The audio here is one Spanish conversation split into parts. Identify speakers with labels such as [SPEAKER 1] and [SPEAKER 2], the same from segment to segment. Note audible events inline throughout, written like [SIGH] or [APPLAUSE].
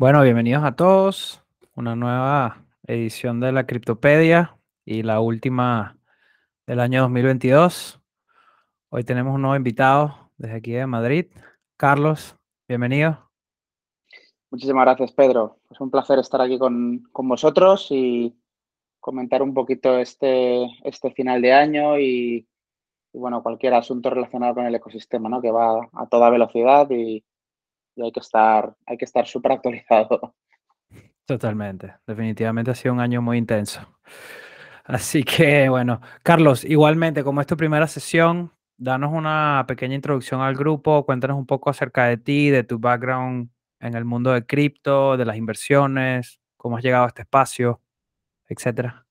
[SPEAKER 1] Bueno, bienvenidos a todos. Una nueva edición de la Criptopedia y la última del año 2022. Hoy tenemos un nuevo invitado desde aquí de Madrid. Carlos, bienvenido.
[SPEAKER 2] Muchísimas gracias, Pedro. Es un placer estar aquí con, vosotros y comentar un poquito este, este final de año y, bueno, cualquier asunto relacionado con el ecosistema, ¿no? Que va a toda velocidad y, hay que estar, hay que estar súper actualizado.
[SPEAKER 1] Totalmente, definitivamente ha sido un año muy intenso. Así que bueno, Carlos, igualmente como es tu primera sesión, danos una pequeña introducción al grupo, cuéntanos un poco acerca de ti, de tu background en el mundo de cripto, de las inversiones, cómo has llegado a este espacio, etcétera.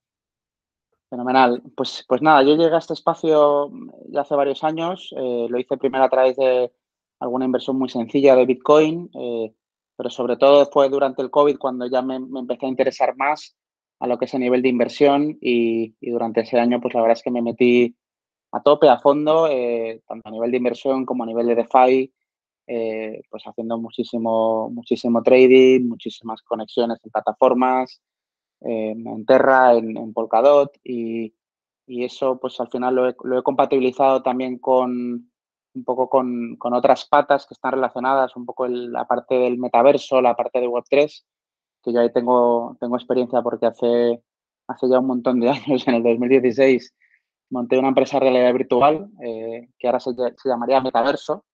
[SPEAKER 2] Fenomenal. Pues, pues nada, yo llegué a este espacio ya hace varios años. Eh, lo hice primero a través de alguna inversión muy sencilla de Bitcoin, eh, pero sobre todo fue durante el COVID cuando ya me, empecé a interesar más a lo que es el nivel de inversión y, durante ese año pues la verdad es que me metí a tope, a fondo, eh, tanto a nivel de inversión como a nivel de DeFi, eh, pues haciendo muchísimo, muchísimo trading, muchísimas conexiones en plataformas, en Terra, en, Polkadot y, eso pues al final lo he compatibilizado también con, un poco con, otras patas que están relacionadas, un poco la parte del metaverso, la parte de Web3, que yo ahí tengo, tengo experiencia porque hace, hace ya un montón de [LAUGHS] años, en el 2016, monté una empresa de realidad virtual eh, que ahora se, llamaría Metaverso,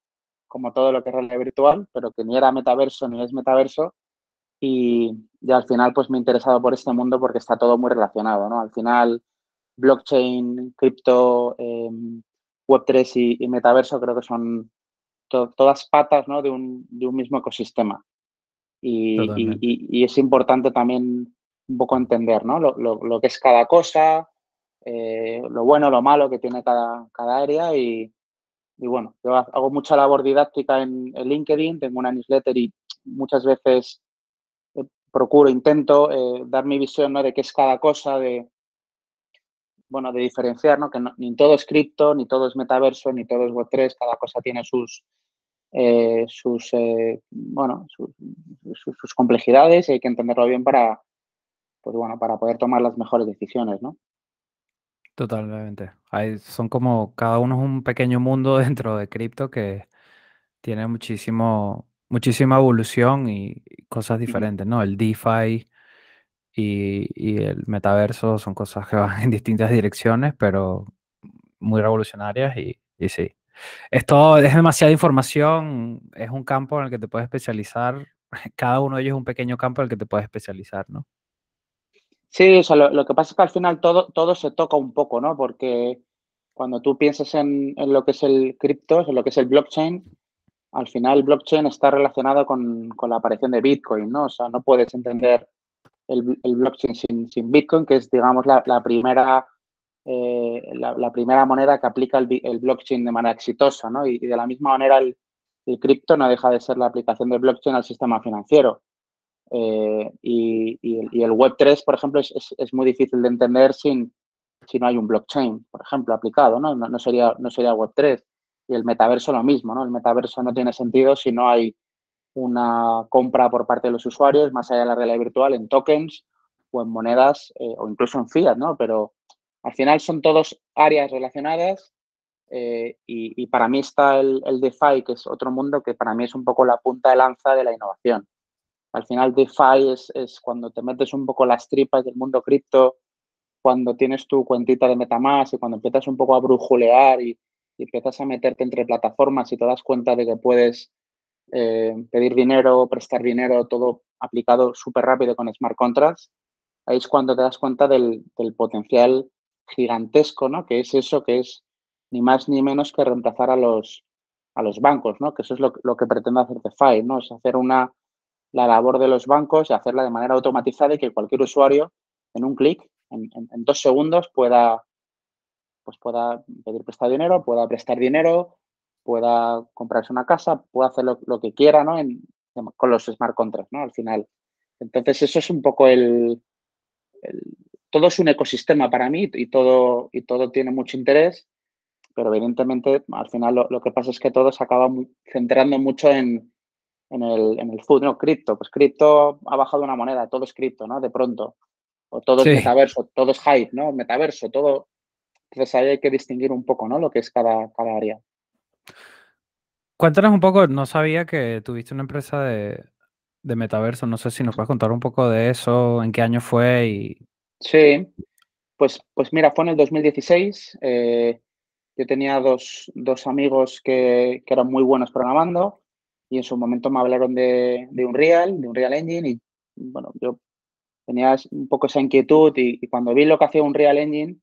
[SPEAKER 2] como todo lo que es realidad virtual, pero que ni era metaverso ni es metaverso. Y, ya al final pues me he interesado por este mundo porque está todo muy relacionado, ¿no? Al final, blockchain, cripto, em, Web3 y, metaverso creo que son todas patas de, un, mismo ecosistema. Y, es importante también un poco entender ¿no? lo, que es cada cosa, eh, lo bueno, lo malo que tiene cada, cada área y, bueno, yo hago mucha labor didáctica en, LinkedIn, tengo una newsletter y muchas veces eh, procuro, intento eh, dar mi visión ¿no? de qué es cada cosa, de, bueno, de diferenciar, ¿no? Que ni todo es cripto, ni todo es metaverso, ni todo es Web3, cada cosa tiene sus, eh, sus, eh, bueno, sus, complejidades y hay que entenderlo bien para, pues bueno, para poder tomar las mejores decisiones, ¿no?
[SPEAKER 1] Totalmente. Hay, son como, cada uno es un pequeño mundo [LAUGHS] dentro de cripto que tiene muchísimo, muchísima evolución y cosas diferentes, ¿no? El DeFi y, el metaverso son cosas que van [LAUGHS] en distintas direcciones, pero muy revolucionarias y, y sí. Esto es demasiada información, es un campo en el que te puedes especializar, [LAUGHS] cada uno de ellos es un pequeño campo en el que te puedes especializar, ¿no?
[SPEAKER 2] Sí, o sea, lo, que pasa es que al final todo, todo se toca un poco, ¿no? Porque cuando tú piensas en, en lo que es el cripto, en lo que es el blockchain, al final el blockchain está relacionado con, con, la aparición de Bitcoin, ¿no? O sea, no puedes entender el, blockchain sin, Bitcoin, que es, digamos, la, primera, eh, la, primera moneda que aplica el, blockchain de manera exitosa, ¿no? Y, de la misma manera el, cripto no deja de ser la aplicación del blockchain al sistema financiero. Eh, y, el, Web3, por ejemplo, es, muy difícil de entender sin, si no hay un blockchain, por ejemplo, aplicado, ¿no? No, sería, no sería Web3. Y el metaverso lo mismo, ¿no? El metaverso no tiene sentido si no hay una compra por parte de los usuarios, más allá de la realidad virtual, en tokens o en monedas eh, o incluso en fiat, ¿no? Pero al final son todos áreas relacionadas eh, y, para mí está el, el, DeFi, que es otro mundo que para mí es un poco la punta de lanza de la innovación. Al final DeFi es, es cuando te metes un poco las tripas del mundo cripto, cuando tienes tu cuentita de Metamask y cuando empiezas un poco a brujulear y, y empiezas a meterte entre plataformas y te das cuenta de que puedes eh, pedir dinero, prestar dinero, todo aplicado súper rápido con smart contracts, ahí es cuando te das cuenta del, potencial gigantesco, ¿no? Que es eso, que es ni más ni menos que reemplazar a los, a los bancos, ¿no? Que eso es lo, que pretende hacer DeFi, ¿no? Es hacer una, la labor de los bancos y hacerla de manera automatizada y que cualquier usuario en un clic, en, dos segundos, pueda, pues pueda pedir prestar dinero, pueda prestar dinero, pueda comprarse una casa, pueda hacer lo, que quiera, ¿no? con los smart contracts, ¿no? Al final. Entonces, eso es un poco el, todo es un ecosistema para mí y todo, y todo tiene mucho interés, pero evidentemente al final lo, que pasa es que todo se acaba centrando mucho en, en el, en el food, no, cripto. Pues cripto ha bajado una moneda, todo es cripto, ¿no? De pronto. O todo es metaverso, todo es hype, ¿no? Metaverso, todo. Entonces ahí hay que distinguir un poco, ¿no? Lo que es cada, cada área.
[SPEAKER 1] Cuéntanos un poco, no sabía que tuviste una empresa de, de metaverso, no sé si nos puedes contar un poco de eso, en qué año fue y...
[SPEAKER 2] Sí, pues, pues mira, fue en el 2016. Eh, yo tenía dos, dos amigos que, que, eran muy buenos programando y en su momento me hablaron de, de Unreal, de Unreal Engine y bueno, yo tenía un poco esa inquietud y, y, cuando vi lo que hacía Unreal Engine,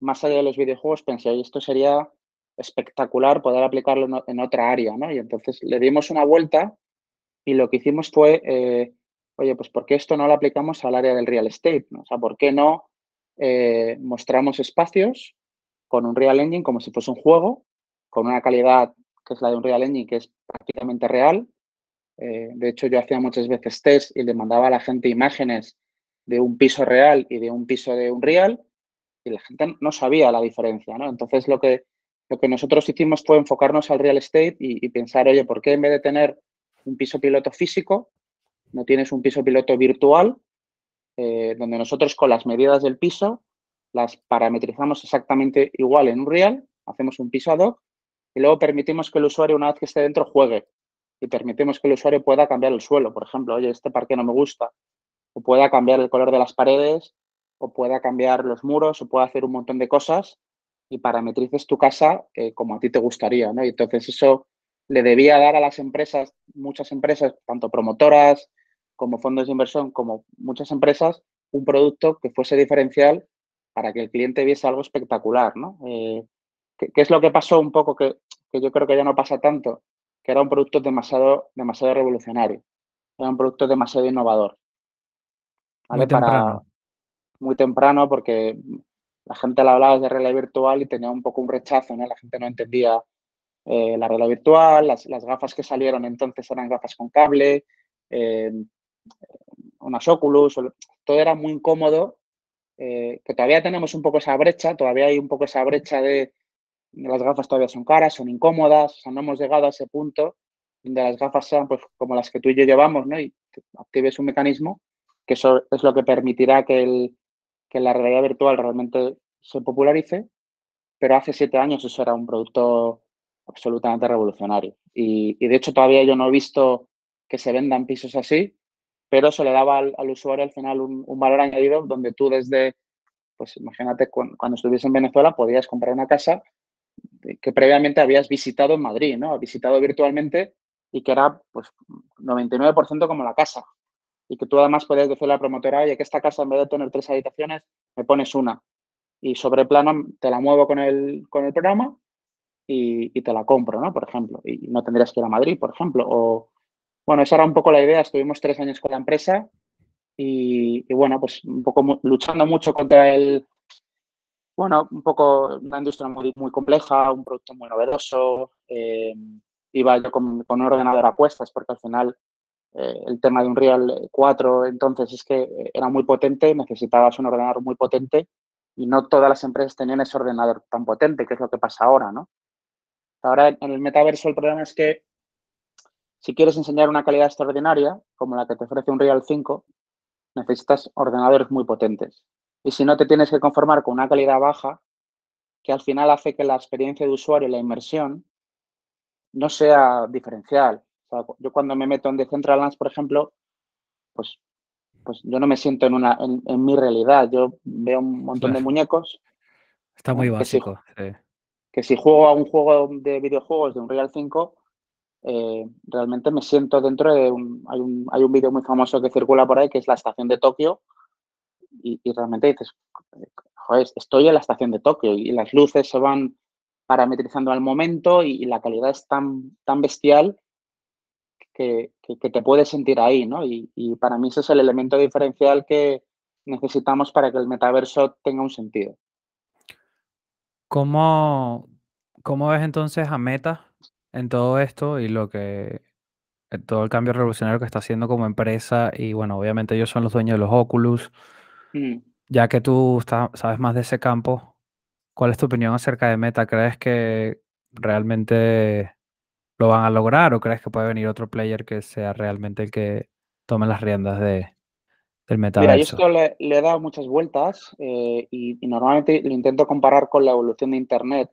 [SPEAKER 2] más allá de los videojuegos, pensé, esto sería espectacular poder aplicarlo en, otra área, ¿no? Y entonces le dimos una vuelta y lo que hicimos fue, eh, oye, pues ¿por qué esto no lo aplicamos al área del real estate? ¿no? O sea, ¿por qué no eh, mostramos espacios con un Real Engine como si fuese un juego, con una calidad que es la de un Real Engine que es prácticamente real? Eh, de hecho, yo hacía muchas veces test y le mandaba a la gente imágenes de un piso real y de un piso de un real y la gente no sabía la diferencia, ¿no? Entonces, lo que lo que nosotros hicimos fue enfocarnos al real estate y, pensar, oye, ¿por qué en vez de tener un piso piloto físico, no tienes un piso piloto virtual, eh, donde nosotros con las medidas del piso las parametrizamos exactamente igual en un real, hacemos un piso ad hoc y luego permitimos que el usuario, una vez que esté dentro, juegue y permitimos que el usuario pueda cambiar el suelo, por ejemplo, oye, este parque no me gusta, o pueda cambiar el color de las paredes, o pueda cambiar los muros, o pueda hacer un montón de cosas y parametrices tu casa eh, como a ti te gustaría, ¿no? Y entonces eso le debía dar a las empresas, muchas empresas, tanto promotoras como fondos de inversión, como muchas empresas, un producto que fuese diferencial para que el cliente viese algo espectacular, ¿no? Eh, ¿qué, es lo que pasó un poco que, que, yo creo que ya no pasa tanto? Que era un producto demasiado, demasiado revolucionario, era un producto demasiado innovador.
[SPEAKER 1] ¿vale? Muy temprano. Para,
[SPEAKER 2] muy temprano porque la gente le hablaba de realidad virtual y tenía un poco un rechazo, ¿no? La gente no entendía eh, la realidad virtual, las, gafas que salieron entonces eran gafas con cable, eh, unas Oculus, todo era muy incómodo, eh, que todavía tenemos un poco esa brecha, todavía hay un poco esa brecha de, de, las gafas todavía son caras, son incómodas, o sea, no hemos llegado a ese punto donde las gafas sean pues como las que tú y yo llevamos, ¿no? Y actives un mecanismo que eso es lo que permitirá que el, que la realidad virtual realmente se popularice, pero hace siete años eso era un producto absolutamente revolucionario. Y, de hecho todavía yo no he visto que se vendan pisos así, pero eso le daba al, usuario al final un, valor añadido donde tú desde, pues imagínate cuando, cuando estuvieses en Venezuela podías comprar una casa que previamente habías visitado en Madrid, ¿no? Visitado virtualmente y que era pues 99% como la casa y que tú además puedes decirle a la promotora, oye, que esta casa en vez de tener tres habitaciones, me pones una. Y sobre plano te la muevo con el, con el programa y, y, te la compro, ¿no? Por ejemplo. Y no tendrías que ir a Madrid, por ejemplo. O, bueno, esa era un poco la idea. Estuvimos tres años con la empresa y, y bueno, pues un poco luchando mucho contra el, bueno, un poco una industria muy, muy compleja, un producto muy novedoso. Eh, iba yo con, con un ordenador a cuestas porque al final eh, el tema de un Real 4 entonces es que era muy potente, necesitabas un ordenador muy potente y no todas las empresas tenían ese ordenador tan potente, que es lo que pasa ahora, ¿no? Ahora en el metaverso el problema es que si quieres enseñar una calidad extraordinaria, como la que te ofrece un Real 5, necesitas ordenadores muy potentes. Y si no te tienes que conformar con una calidad baja, que al final hace que la experiencia de usuario y la inmersión no sea diferencial. O sea, yo cuando me meto en Decentraland, por ejemplo, pues, pues yo no me siento en, una, en, en mi realidad. Yo veo un montón de muñecos.
[SPEAKER 1] Está muy básico.
[SPEAKER 2] Que si, sí. que si, juego a un juego de videojuegos de un Real 5, eh, realmente me siento dentro de un... Hay un, hay un vídeo muy famoso que circula por ahí, que es la estación de Tokio, y, y realmente dices, joder, estoy en la estación de Tokio y las luces se van parametrizando al momento y, y la calidad es tan, tan bestial que, que, que, te puedes sentir ahí, ¿no? Y, y, para mí ese es el elemento diferencial que necesitamos para que el metaverso tenga un sentido.
[SPEAKER 1] ¿Cómo, cómo ves entonces a Meta en todo esto y lo que todo el cambio revolucionario que está haciendo como empresa? Y bueno, obviamente ellos son los dueños de los Oculus. Mm. Ya que tú está, sabes más de ese campo, ¿cuál es tu opinión acerca de Meta? ¿Crees que realmente lo van a lograr o crees que puede venir otro player que sea realmente el que tome las riendas de, del metaverso?
[SPEAKER 2] Mira, yo esto le, he dado muchas vueltas eh, y, normalmente lo intento comparar con la evolución de Internet,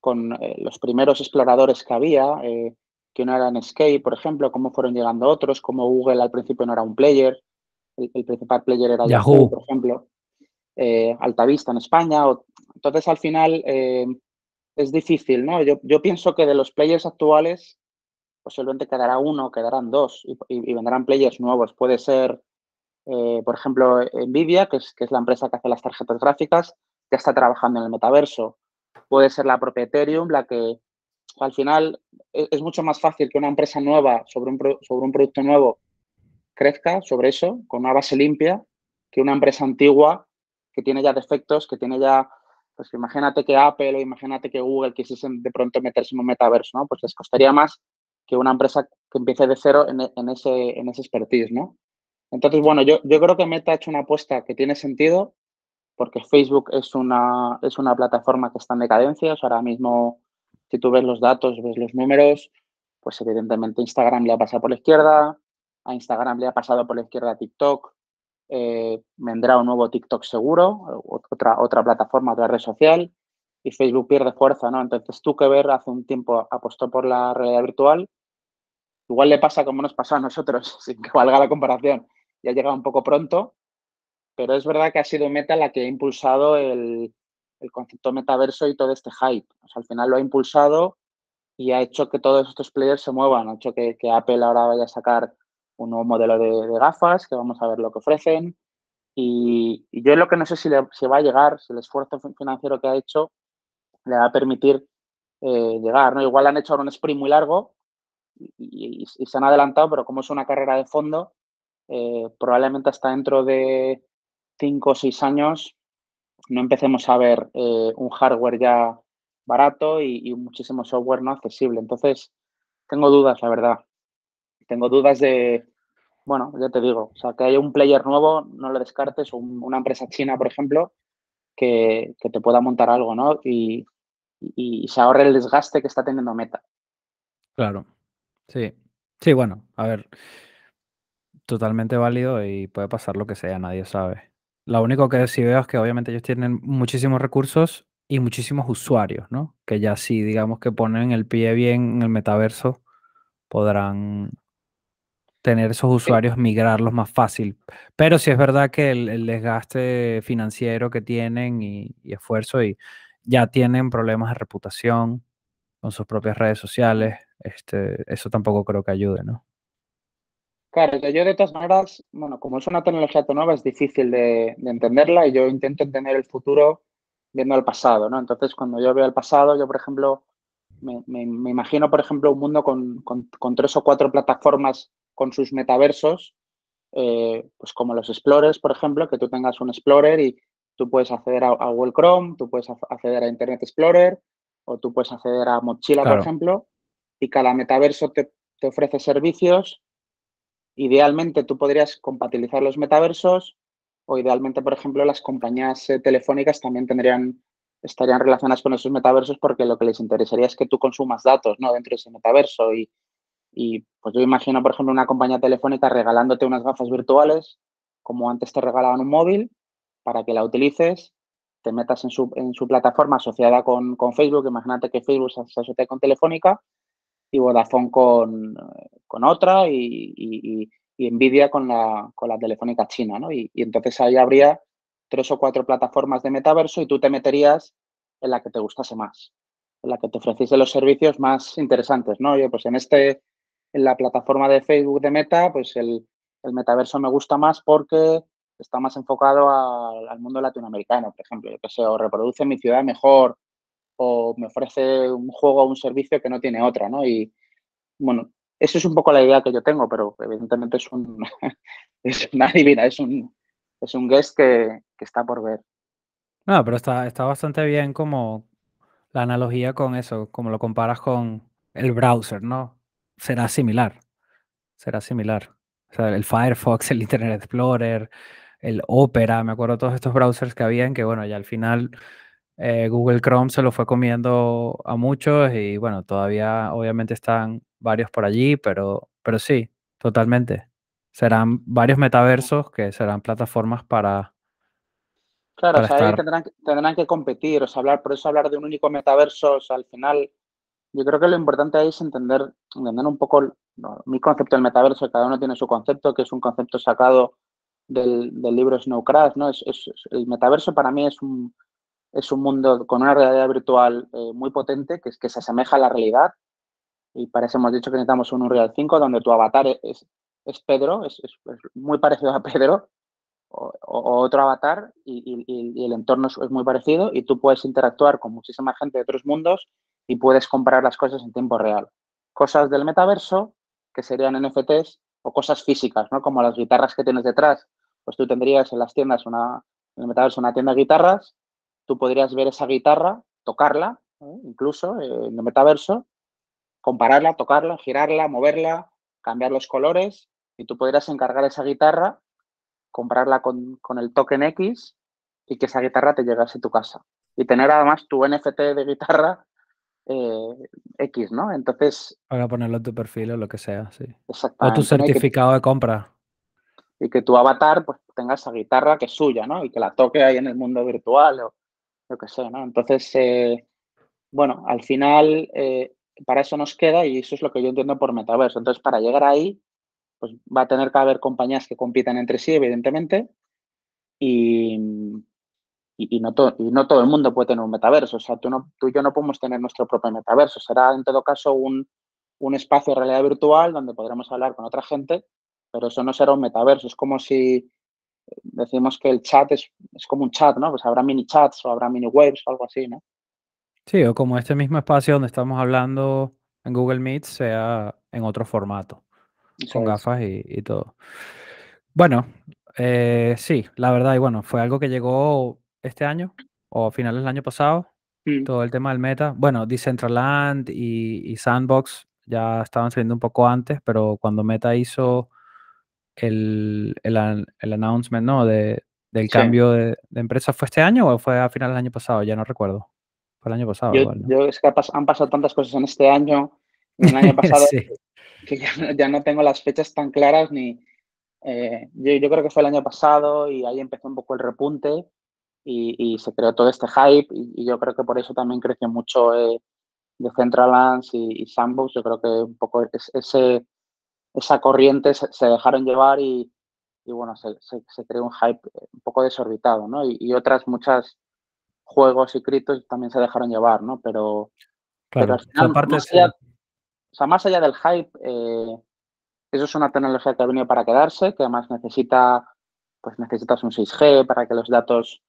[SPEAKER 2] con eh, los primeros exploradores que había, eh, que no eran Escape, por ejemplo, cómo fueron llegando otros, como Google al principio no era un player, el, principal player era Yahoo, por ejemplo, Altavista en España. entonces, al final, es difícil, ¿no? Yo, yo pienso que de los players actuales posiblemente quedará uno, quedarán dos y, vendrán players nuevos. Puede ser, eh, por ejemplo, Nvidia, que es, que es la empresa que hace las tarjetas gráficas, que está trabajando en el metaverso. Puede ser la propia Ethereum, la que al final e, es, mucho más fácil que una empresa nueva sobre un, sobre un producto nuevo crezca sobre eso, con una base limpia, que una empresa antigua que tiene ya defectos, que tiene ya pues imagínate que Apple o imagínate que Google quisiesen de pronto meterse en un metaverso, ¿no? Pues les costaría más que una empresa que empiece de cero en, ese, en ese expertise, ¿no? Entonces, bueno, yo, yo creo que Meta ha hecho una apuesta que tiene sentido porque Facebook es una, es una plataforma que está en decadencia. O sea, ahora mismo, si tú ves los datos, ves los números, pues evidentemente Instagram le ha pasado por la izquierda, a Instagram le ha pasado por la izquierda TikTok, eh, vendrá un nuevo TikTok seguro, otra, otra plataforma, otra red social, y Facebook pierde fuerza, ¿no? Entonces, tú que ver, hace un tiempo apostó por la realidad virtual, igual le pasa como nos pasó a nosotros, [LAUGHS] sin que valga la comparación, ya ha llegado un poco pronto, pero es verdad que ha sido Meta la que ha impulsado el, el concepto metaverso y todo este hype. Al final lo ha impulsado y ha hecho que todos estos players se muevan, ha hecho que, que Apple ahora vaya a sacar un nuevo modelo de, gafas, que vamos a ver lo que ofrecen. Y, yo lo que no sé si, le, va a llegar, si el esfuerzo financiero que ha hecho le va a permitir eh, llegar. ¿no? Igual han hecho un sprint muy largo y, se han adelantado, pero como es una carrera de fondo, eh, probablemente hasta dentro de cinco o seis años no empecemos a ver eh, un hardware ya barato y, y, muchísimo software no accesible. Entonces, tengo dudas, la verdad tengo dudas de, bueno, ya te digo, o sea, que haya un player nuevo, no lo descartes, o una empresa china, por ejemplo, que, te pueda montar algo, ¿no? Y, se ahorre el desgaste que está teniendo Meta.
[SPEAKER 1] Claro, sí. Sí, bueno, a ver, totalmente válido y puede pasar lo que sea, nadie sabe. Lo único que sí veo es que obviamente ellos tienen muchísimos recursos y muchísimos usuarios, ¿no? Que ya sí, digamos que ponen el pie bien en el metaverso, podrán tener esos usuarios, migrarlos más fácil. Pero sí es verdad que el, desgaste financiero que tienen y, esfuerzo y ya tienen problemas de reputación con sus propias redes sociales, este, eso tampoco creo que ayude, ¿no?
[SPEAKER 2] Claro, yo de todas maneras, bueno, como es una tecnología nueva, es difícil de, entenderla y yo intento entender el futuro viendo el pasado, ¿no? Entonces, cuando yo veo el pasado, yo, por ejemplo, me, imagino, por ejemplo, un mundo con, con, tres o cuatro plataformas con sus metaversos, eh, pues como los Explorers, por ejemplo, que tú tengas un Explorer y tú puedes acceder a, Google Chrome, tú puedes acceder a Internet Explorer o tú puedes acceder a Mochila, por ejemplo, y cada metaverso te, ofrece servicios. Idealmente tú podrías compatibilizar los metaversos o idealmente, por ejemplo, las compañías eh, telefónicas también tendrían estarían relacionadas con esos metaversos porque lo que les interesaría es que tú consumas datos ¿no? dentro de ese metaverso y, y pues yo imagino, por ejemplo, una compañía telefónica regalándote unas gafas virtuales, como antes te regalaban un móvil, para que la utilices, te metas en su, en su plataforma asociada con, con, Facebook. Imagínate que Facebook se, asocia con Telefónica y Vodafone con, con otra y, y, y, Nvidia con la, con la telefónica china, ¿no? Y, entonces ahí habría tres o cuatro plataformas de metaverso y tú te meterías en la que te gustase más, en la que te ofreciese los servicios más interesantes, ¿no? Yo, pues en este en la plataforma de Facebook de Meta, pues el, metaverso me gusta más porque está más enfocado al mundo latinoamericano, por ejemplo, yo que sé, o reproduce mi ciudad mejor, o me ofrece un juego o un servicio que no tiene otra, ¿no? Y bueno, eso es un poco la idea que yo tengo, pero evidentemente es, un, [LAUGHS] es una divina, es un, es un guest que, está por ver.
[SPEAKER 1] No, pero está, está bastante bien como la analogía con eso, como lo comparas con el browser, ¿no? Será similar. Será similar. O sea, el Firefox, el Internet Explorer, el Opera, me acuerdo todos estos browsers que habían que, bueno, ya al final Eh, Google Chrome se lo fue comiendo a muchos y bueno, todavía obviamente están varios por allí, pero, pero sí, totalmente. Serán varios metaversos que serán plataformas para...
[SPEAKER 2] Claro, o sea, ahí tendrán, tendrán, que competir, o sea, hablar, por eso hablar de un único metaverso, o sea, al final, yo creo que lo importante ahí es entender, entender un poco mi concepto del metaverso, cada uno tiene su concepto, que es un concepto sacado del, libro Snow Crash, ¿no? Es, el metaverso para mí es un, es un mundo con una realidad virtual eh, muy potente, que, es, que se asemeja a la realidad. Y para eso hemos dicho que necesitamos un Unreal 5, donde tu avatar es, es Pedro, es, muy parecido a Pedro, o, otro avatar, y, el entorno es, muy parecido, y tú puedes interactuar con muchísima gente de otros mundos y puedes comprar las cosas en tiempo real. Cosas del metaverso, que serían NFTs, o cosas físicas, ¿no? Como las guitarras que tienes detrás, pues tú tendrías en las tiendas una, en el metaverso una tienda de guitarras tú podrías ver esa guitarra, tocarla, incluso eh, en el metaverso, compararla, tocarla, girarla, moverla, cambiar los colores y tú podrías encargar esa guitarra, comprarla con, el token X y que esa guitarra te llegase a tu casa. Y tener además tu NFT de guitarra eh, X, ¿no? Entonces...
[SPEAKER 1] Para ponerlo en tu perfil o lo que sea, sí. O tu certificado de compra.
[SPEAKER 2] Y que tu avatar pues tenga esa guitarra que es suya, ¿no? Y que la toque ahí en el mundo virtual o, yo qué sé, ¿no? Entonces, eh, bueno, al final eh, para eso nos queda y eso es lo que yo entiendo por metaverso. Entonces, para llegar ahí, pues va a tener que haber compañías que compiten entre sí, evidentemente, y, y, no, y no todo el mundo puede tener un metaverso. O sea, tú, no, tú y yo no podemos tener nuestro propio metaverso. Será, en todo caso, un, un espacio de realidad virtual donde podremos hablar con otra gente, pero eso no será un metaverso. Es como si decimos que el chat es, como un chat, ¿no? Pues habrá mini chats o habrá mini waves o algo así, ¿no?
[SPEAKER 1] Sí, o como este mismo espacio donde estamos hablando en Google Meet sea en otro formato, con gafas y, todo. Bueno, eh, sí, la verdad, y bueno, fue algo que llegó este año o finales del año pasado, mm. todo el tema del meta. Bueno, Decentraland y, y Sandbox ya estaban saliendo un poco antes, pero cuando Meta hizo el, el, announcement, ¿no? De, del cambio de, empresa. ¿Fue este año o fue a final del año pasado? Ya no recuerdo. Fue el año pasado.
[SPEAKER 2] Yo, es que han pasado tantas cosas en este año, en el año [LAUGHS] pasado, que ya, no tengo las fechas tan claras ni... Eh, yo, creo que fue el año pasado y ahí empezó un poco el repunte y, se creó todo este hype y, yo creo que por eso también creció mucho eh, de Centralands y, y Sandbox. Yo creo que un poco ese esa corriente se, dejaron llevar y, bueno, se, creó un hype un poco desorbitado, ¿no? Y, otras muchas juegos y criptos también se dejaron llevar, ¿no? Pero,
[SPEAKER 1] pero al final,
[SPEAKER 2] más, allá, o sea, más allá del hype, eh, eso es una tecnología que ha venido para quedarse, que además necesita, pues necesitas un 6G para que los datos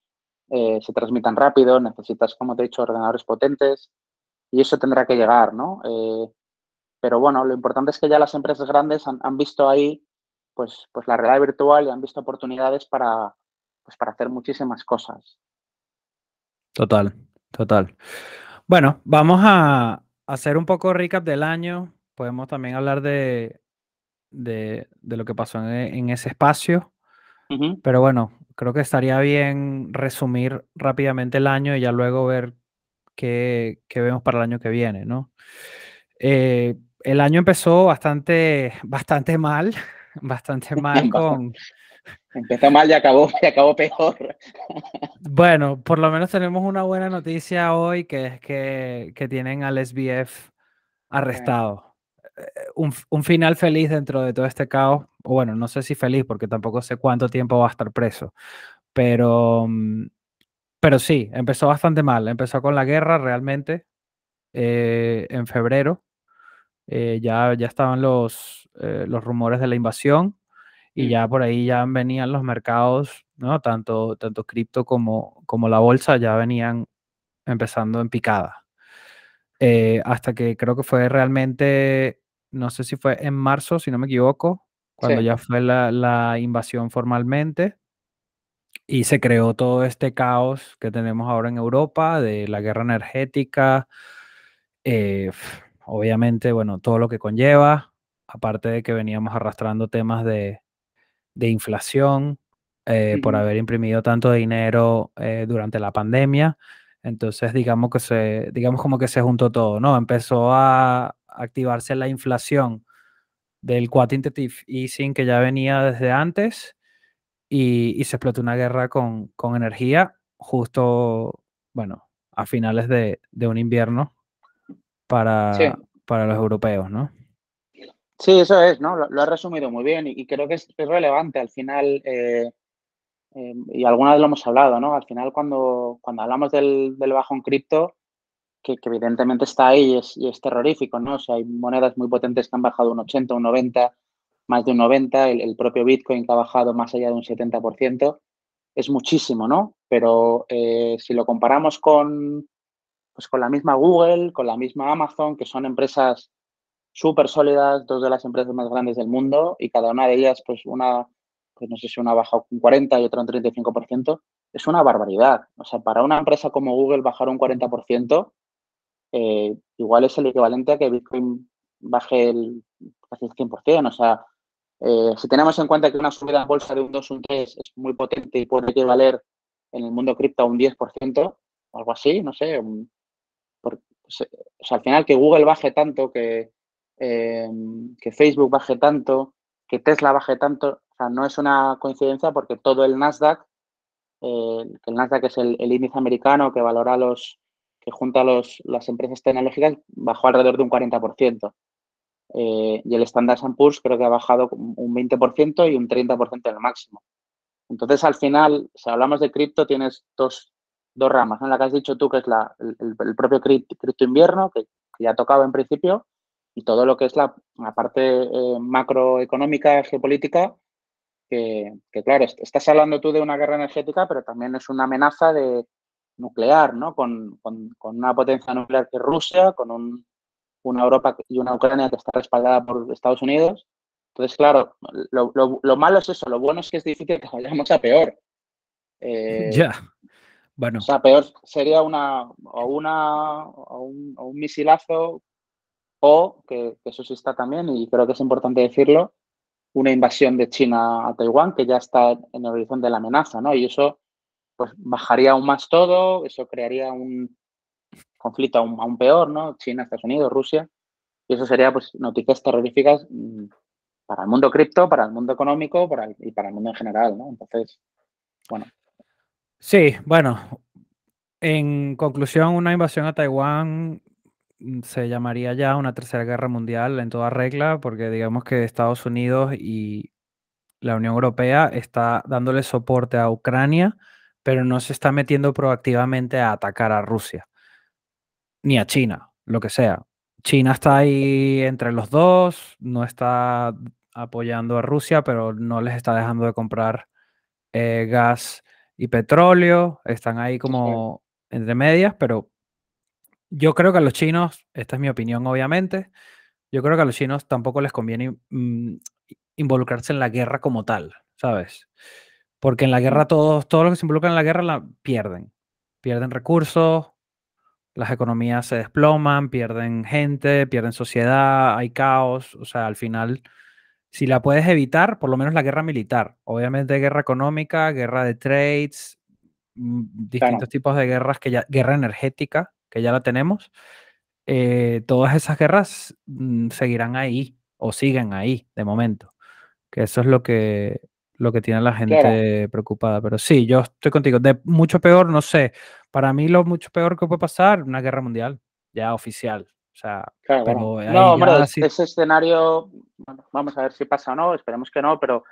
[SPEAKER 2] eh, se transmitan rápido, necesitas, como te he dicho, ordenadores potentes y eso tendrá que llegar, ¿no? Eh, pero bueno, lo importante es que ya las empresas grandes han, visto ahí pues, pues la realidad virtual y han visto oportunidades para, pues para hacer muchísimas cosas.
[SPEAKER 1] Total, total. Bueno, vamos a hacer un poco recap del año. Podemos también hablar de, de, lo que pasó en, ese espacio. Pero bueno, creo que estaría bien resumir rápidamente el año y ya luego ver qué, qué vemos para el año que viene, ¿no? Eh, el año empezó bastante, [LAUGHS] bastante mal, [LAUGHS] bastante mal [LAUGHS] con...
[SPEAKER 2] Empezó mal y acabó, y acabó peor.
[SPEAKER 1] Bueno, por lo menos tenemos una buena noticia hoy, que es que, que tienen al SBF arrestado. Un, un, final feliz dentro de todo este caos. O bueno, no sé si feliz, porque tampoco sé cuánto tiempo va a estar preso. Pero, mm, pero sí, empezó bastante mal. Empezó con la guerra realmente eh, en febrero eh, ya, ya estaban los, eh, los rumores de la invasión y ya por ahí ya venían los mercados, ¿no? Tanto, tanto cripto como, como la bolsa ya venían empezando en picada. Eh, hasta que creo que fue realmente, no sé si fue en marzo, si no me equivoco, cuando ya fue la, la, invasión formalmente y se creó todo este caos que tenemos ahora en Europa de la guerra energética. Eh, obviamente, bueno, todo lo que conlleva, aparte de que veníamos arrastrando temas de, inflación eh, por haber imprimido tanto dinero eh, durante la pandemia. Entonces, digamos que se, digamos como que se juntó todo, ¿no? Empezó a activarse la inflación del quantitative easing que ya venía desde antes y, se explotó una guerra con, energía justo, bueno, a finales de, un invierno para, para los europeos, ¿no?
[SPEAKER 2] Sí, eso es, ¿no? Lo, has resumido muy bien y, creo que es, relevante al final, eh, eh, y alguna vez lo hemos hablado, ¿no? Al final cuando, cuando hablamos del, del en cripto, que, evidentemente está ahí y es, terrorífico, ¿no? O sea, hay monedas muy potentes que han bajado un 80, un 90, más de un 90, el, propio Bitcoin que ha bajado más allá de un 70%, es muchísimo, ¿no? Pero eh, si lo comparamos con, pues con la misma Google, con la misma Amazon, que son empresas súper sólidas, dos de las empresas más grandes del mundo y cada una de ellas, pues una, pues no sé si una baja un 40 y otra un 35%, es una barbaridad. O sea, para una empresa como Google bajar un 40%, eh, igual es el equivalente a que Bitcoin baje el, casi el 100%. O sea, eh, si tenemos en cuenta que una subida en bolsa de un 2 o un 3 es muy potente y puede equivaler en el mundo cripto a un 10% o algo así, no sé. Pues, o sea, al final que Google baje tanto, que, Em, que Facebook baje tanto, que Tesla baje tanto, o sea, no es una coincidencia porque todo el Nasdaq, eh, el Nasdaq es el, índice americano que valora los, que junta los, las empresas tecnológicas, bajó alrededor de un 40%. Eh, y el Standard Poor's creo que ha bajado un 20% y un 30% en el máximo. Entonces, al final, si hablamos de cripto, tienes dos, dos ramas. en La que has dicho tú, que es la, el, propio cripto, invierno, que, que, ya tocaba en principio, y todo lo que es la, parte eh, macroeconómica, geopolítica, que, claro, estás hablando tú de una guerra energética, pero también es una amenaza de nuclear, ¿no? Con, una potencia nuclear que es Rusia, con una Europa y una Ucrania que está respaldada por Estados Unidos. Entonces, claro, lo, malo es eso, lo bueno es que es difícil que vayamos a peor.
[SPEAKER 1] Eh, ya. Bueno.
[SPEAKER 2] O sea, peor sería una o una o un, o un misilazo o, que, eso sí está también, y creo que es importante decirlo, una invasión de China a Taiwán, que ya está en el horizonte de la amenaza, ¿no? Y eso pues bajaría aún más todo, eso crearía un conflicto aún, peor, ¿no? China, Estados Unidos, Rusia. Y eso sería pues noticias terroríficas mm, para el mundo cripto, para el mundo económico para y para el mundo en general, ¿no? Entonces, bueno.
[SPEAKER 1] Sí, bueno, en conclusión, una invasión a Taiwán Mm, se llamaría ya una tercera guerra mundial en toda regla, porque digamos que Estados Unidos y la Unión Europea está dándole soporte a Ucrania, pero no se está metiendo proactivamente a atacar a Rusia, ni a China, lo que sea. China está ahí entre los dos, no está apoyando a Rusia, pero no les está dejando de comprar eh, gas y petróleo, están ahí como entre medias, pero yo creo que a los chinos, esta es mi opinión obviamente, yo creo que a los chinos tampoco les conviene mm, involucrarse en la guerra como tal, ¿sabes? Porque en la guerra todos, todos los que se involucran en la guerra la pierden. Pierden recursos, las economías se desploman, pierden gente, pierden sociedad, hay caos. O sea, al final, si la puedes evitar, por lo menos la guerra militar. Obviamente guerra económica, guerra de trades, mm, distintos tipos de guerras que ya, guerra energética, que ya la tenemos, eh, todas esas guerras mm, seguirán ahí o siguen ahí de momento. Que eso es lo que, lo que tiene la gente preocupada. Pero sí, yo estoy contigo. De mucho peor, no sé. Para mí lo mucho peor que puede pasar, una guerra mundial, ya oficial. O sea,
[SPEAKER 2] pero no, hombre, ese escenario, vamos a ver si pasa o no, esperemos que no, pero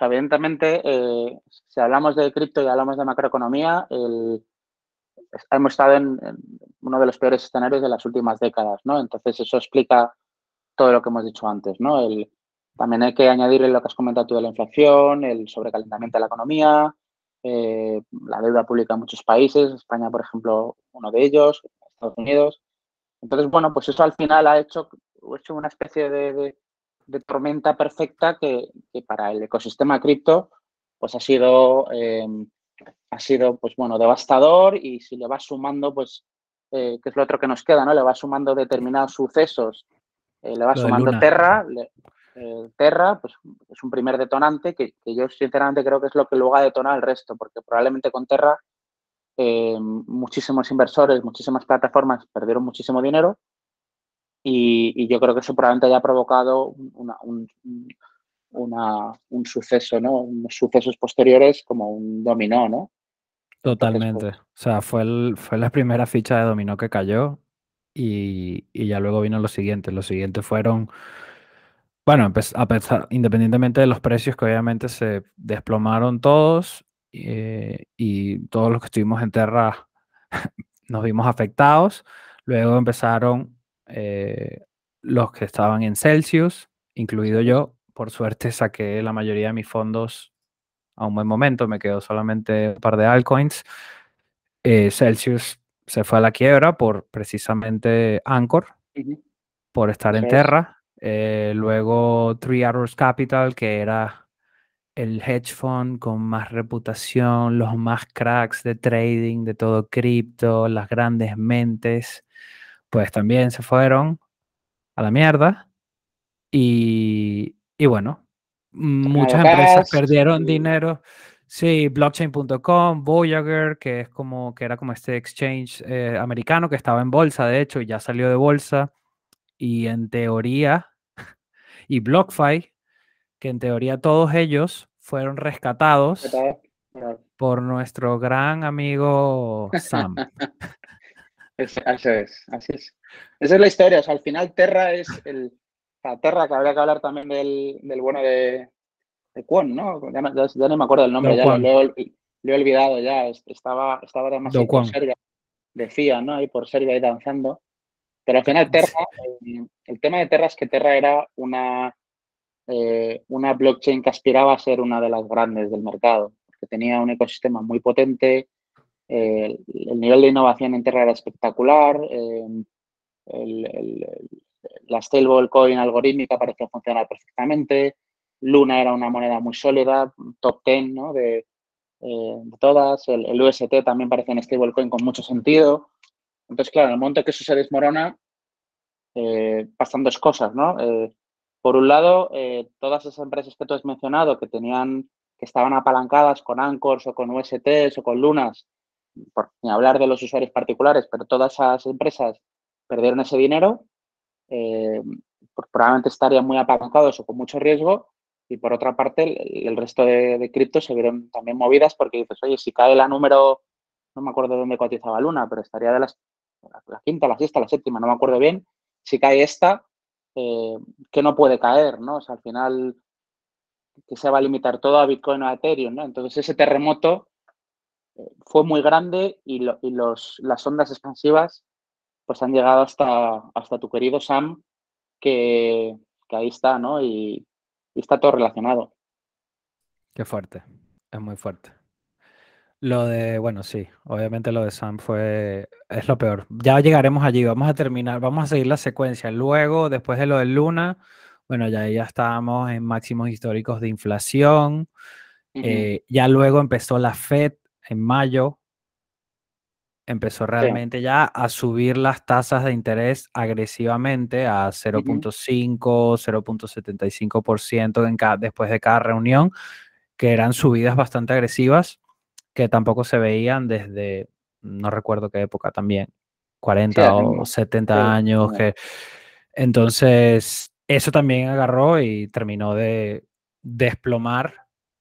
[SPEAKER 2] evidentemente, eh, si hablamos de cripto y hablamos de macroeconomía, el, hemos estado en, uno de los peores escenarios de las últimas décadas, ¿no? Entonces eso explica todo lo que hemos dicho antes, ¿no? El, también hay que añadirle lo que has comentado tú de la inflación, el sobrecalentamiento de la economía, eh, la deuda pública en muchos países, España, por ejemplo, uno de ellos, Estados Unidos. Entonces, bueno, pues eso al final ha hecho, hecho una especie de, tormenta perfecta que, para el ecosistema cripto pues ha sido eh, ha sido, pues bueno, devastador y si le vas sumando, pues, eh, que es lo otro que nos queda, ¿no? Le vas sumando determinados sucesos, eh, le vas sumando Terra, eh, Terra, pues es un primer detonante que, yo sinceramente creo que es lo que luego ha detonado el resto, porque probablemente con Terra eh, muchísimos inversores, muchísimas plataformas perdieron muchísimo dinero y, yo creo que eso probablemente haya provocado un, un suceso, ¿no? Unos sucesos posteriores como un dominó, ¿no?
[SPEAKER 1] Totalmente. o sea, fue, el, fue la primera ficha de dominó que cayó y, ya luego vino lo siguiente. Los siguientes fueron, bueno, a pesar, independientemente de los precios que obviamente se desplomaron todos eh, y todos los que estuvimos en Terra [LAUGHS] nos vimos afectados. Luego empezaron eh, los que estaban en Celsius, incluido yo. Por suerte saqué la mayoría de mis fondos a un buen momento, me quedó solamente un par de altcoins. Eh, Celsius se fue a la quiebra por precisamente Anchor, por estar en Terra. Eh, luego Three Arrows Capital, que era el hedge fund con más reputación, los más cracks de trading, de todo cripto, las grandes mentes, pues también se fueron a la mierda. Y, y bueno, muchas empresas perdieron dinero. Sí, blockchain.com, Voyager, que es como que era como este exchange eh, americano que estaba en bolsa, de hecho, y ya salió de bolsa. Y en teoría, y BlockFi, que en teoría todos ellos fueron rescatados por nuestro gran amigo Sam. [LAUGHS]
[SPEAKER 2] así es, así es. Esa es la historia. O sea, al final Terra es el, Terra, que habría que hablar también del, del bueno de, de Kwon, ¿no? Ya, no me acuerdo del nombre, ya lo, he olvidado ya. Estaba, estaba además por Serbia, decía, ¿no? Ahí por Serbia ahí danzando. Pero al final Terra, eh, el, tema de Terra es que Terra era una, eh, una blockchain que aspiraba a ser una de las grandes del mercado, que tenía un ecosistema muy potente, eh, el, nivel de innovación en Terra era espectacular, el, la stablecoin algorítmica parecía funcionar perfectamente. Luna era una moneda muy sólida, top 10 ¿no? de, de, todas. El, UST también parece un stablecoin con mucho sentido. Entonces, claro, en el momento que eso se desmorona, eh, pasan dos cosas, ¿no? Eh, por un lado, eh, todas esas empresas que tú has mencionado que tenían, que estaban apalancadas con Anchors o con USTs o con Lunas, por ni hablar de los usuarios particulares, pero todas esas empresas perdieron ese dinero eh, pues probablemente estarían muy apalancados o con mucho riesgo. Y por otra parte, el, resto de, criptos se vieron también movidas porque dices, oye, si cae la número, no me acuerdo dónde cotizaba Luna, pero estaría de las, la quinta, la sexta, la séptima, no me acuerdo bien. Si cae esta, eh, que no puede caer, ¿no? O sea, al final, que se va a limitar todo a Bitcoin o a Ethereum, ¿no? Entonces, ese terremoto eh, fue muy grande y, y los, las ondas expansivas pues han llegado hasta, hasta tu querido Sam, que, ahí está, ¿no? Y, está todo relacionado.
[SPEAKER 1] Qué fuerte, es muy fuerte. Lo de, bueno, sí, obviamente lo de Sam fue, es lo peor. Ya llegaremos allí, vamos a terminar, vamos a seguir la secuencia. Luego, después de lo de Luna, bueno, ya, ya estábamos en máximos históricos de inflación. Eh, ya luego empezó la Fed en mayo, empezó realmente ya a subir las tasas de interés agresivamente a 0.5, 0.75% después de cada reunión, que eran subidas bastante agresivas, que tampoco se veían desde, no recuerdo qué época también, 40 o 70 años. Que, entonces, eso también agarró y terminó de desplomar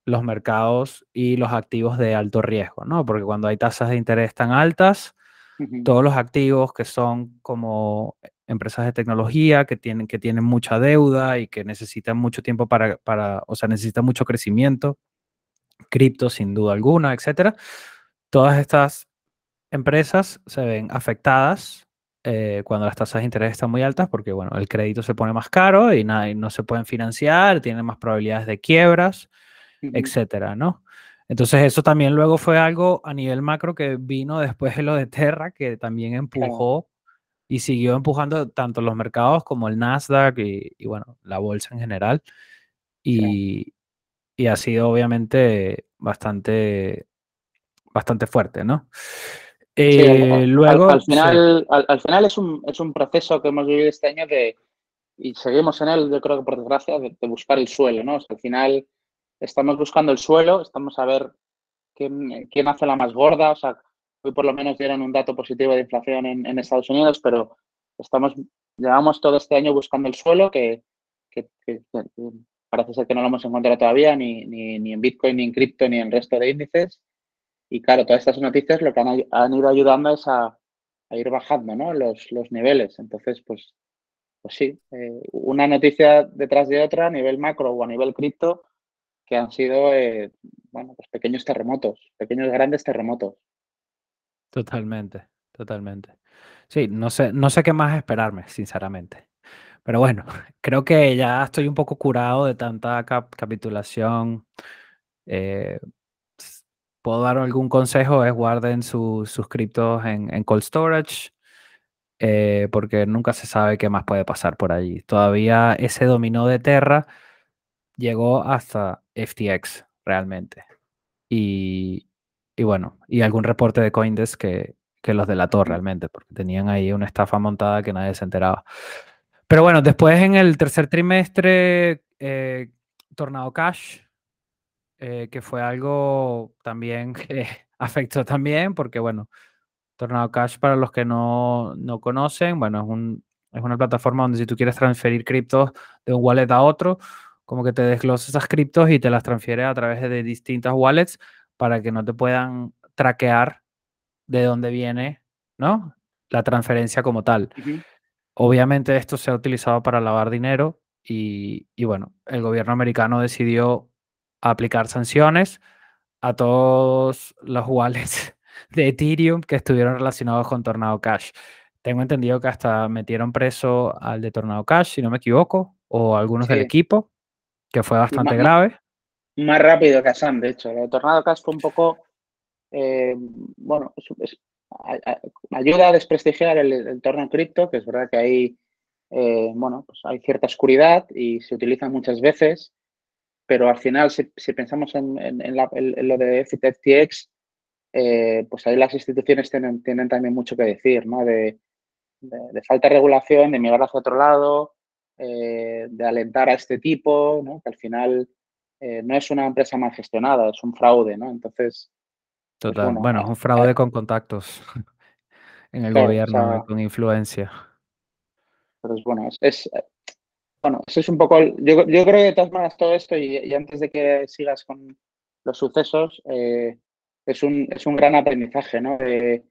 [SPEAKER 1] los mercados y los activos de alto riesgo, ¿no? Porque cuando hay tasas de interés tan altas, todos los activos que son como empresas de tecnología, que tienen, que tienen mucha deuda y que necesitan mucho tiempo para, para o sea, necesitan mucho crecimiento, cripto sin duda alguna, etcétera. Todas estas empresas se ven afectadas eh, cuando las tasas de interés están muy altas porque, bueno, el crédito se pone más caro y, nada, y no se pueden financiar, tienen más probabilidades de quiebras etcétera, ¿no? Entonces eso también luego fue algo a nivel macro que vino después de lo de Terra, que también empujó y siguió empujando tanto los mercados como el Nasdaq y, bueno, la bolsa en general. Y, y, ha sido obviamente bastante, bastante fuerte, ¿no?
[SPEAKER 2] Eh, luego, al, final, al, final es, un, es un proceso que hemos vivido este año de, y seguimos en él, yo creo que por desgracia, de, buscar el suelo, ¿no? al final estamos buscando el suelo, estamos a ver quién, quién hace la más gorda. O sea, hoy por lo menos dieron un dato positivo de inflación en, Estados Unidos, pero estamos, llevamos todo este año buscando el suelo, que, parece ser que no lo hemos encontrado todavía, ni, ni, en Bitcoin, ni en cripto, ni en el resto de índices. Y claro, todas estas noticias lo que han, ido ayudando es a, ir bajando ¿no? los, los niveles. Entonces, pues, pues sí, eh, una noticia detrás de otra a nivel macro o a nivel cripto que han sido, eh, bueno, pues pequeños terremotos, pequeños grandes terremotos.
[SPEAKER 1] Totalmente, totalmente. Sí, no sé, no sé qué más esperarme, sinceramente. Pero bueno, [LAUGHS] creo que ya estoy un poco curado de tanta capitulación. Eh, puedo dar algún consejo, es guarden sus criptos en, en cold storage, eh, porque nunca se sabe qué más puede pasar por allí. Todavía ese dominó de Terra llegó hasta FTX realmente. Y, y bueno, y algún reporte de Coindesk que, que los delató realmente, porque tenían ahí una estafa montada que nadie se enteraba. Pero bueno, después en el tercer trimestre, eh, Tornado Cash, eh, que fue algo también [LAUGHS] que afectó también, porque bueno, Tornado Cash, para los que no, no conocen, bueno, es, un, es una plataforma donde si tú quieres transferir criptos de un wallet a otro, como que te desglosa esas criptos y te las transfiere a través de distintas wallets para que no te puedan traquear de dónde viene, ¿no? La transferencia como tal. Obviamente esto se ha utilizado para lavar dinero y, y, bueno, el gobierno americano decidió aplicar sanciones a todos los wallets [LAUGHS] de Ethereum que estuvieron relacionados con Tornado Cash. Tengo entendido que hasta metieron preso al de Tornado Cash, si no me equivoco, o algunos del equipo, que fue bastante grave.
[SPEAKER 2] Más rápido que Sam, de hecho. El de Tornado Cash fue un poco, eh, bueno, ayuda a desprestigiar el, entorno cripto, que es verdad que hay, eh, bueno, pues hay cierta oscuridad y se utiliza muchas veces, pero al final, si, pensamos en, en, lo de FTX, eh, pues ahí las instituciones tienen, tienen, también mucho que decir, ¿no? De, falta de regulación, de mirar hacia otro lado, eh, de alentar a este tipo, ¿no? Que al final no es una empresa mal gestionada, es un fraude, ¿no? Entonces,
[SPEAKER 1] pues Total. bueno, es un fraude con contactos [LAUGHS] en el gobierno, con influencia.
[SPEAKER 2] Pero es bueno, es, eh, bueno, eso es un poco, yo, yo, creo que de todas maneras todo esto, y, antes de que sigas con los sucesos, eh, es, un, es un gran aprendizaje, ¿no? De,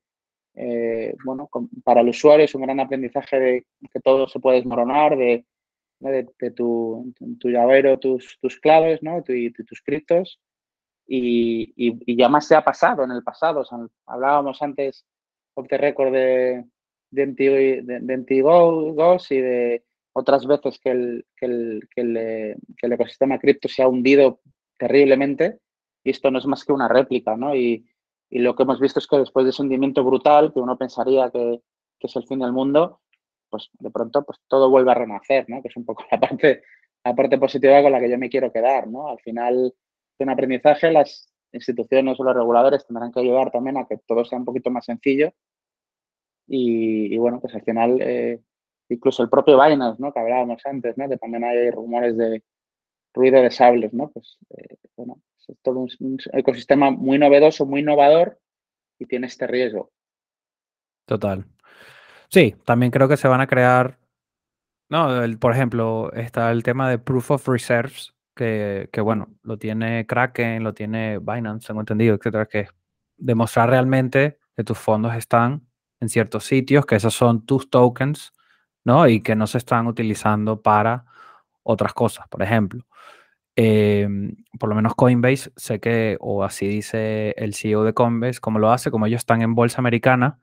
[SPEAKER 2] eh, bueno, para el usuario es un gran aprendizaje de que todo se puede desmoronar, de, de, tu, tu, llavero, tus, tus claves, ¿no? y tus criptos y, y, ya más se ha pasado en el pasado. hablábamos antes of the record de, de, de, y de otras veces que el, que el, que el, que el ecosistema cripto se ha hundido terriblemente y esto no es más que una réplica, ¿no? Y, y, lo que hemos visto es que después de ese hundimiento brutal, que uno pensaría que, que, es el fin del mundo, pues de pronto pues todo vuelve a renacer, ¿no? Que es un poco [LAUGHS] la parte, la parte positiva con la que yo me quiero quedar, ¿no? Al final un aprendizaje, las instituciones o los reguladores tendrán que ayudar también a que todo sea un poquito más sencillo. Y, bueno, pues al final, eh, incluso el propio Binance, ¿no? Que hablábamos antes, ¿no? Que también hay rumores de ruido de sables, ¿no? Pues eh, bueno, es todo un, ecosistema muy novedoso, muy innovador y tiene este riesgo.
[SPEAKER 1] Total. Sí, también creo que se van a crear, no, por ejemplo, está el tema de proof of reserves, que, bueno, lo tiene Kraken, lo tiene Binance, tengo entendido, etcétera, que es demostrar realmente que tus fondos están en ciertos sitios, que esos son tus tokens, ¿no? Y que no se están utilizando para otras cosas. Por ejemplo, em, por lo menos Coinbase, sé que, o así dice el CEO de Coinbase, como lo hace, como ellos están en bolsa americana,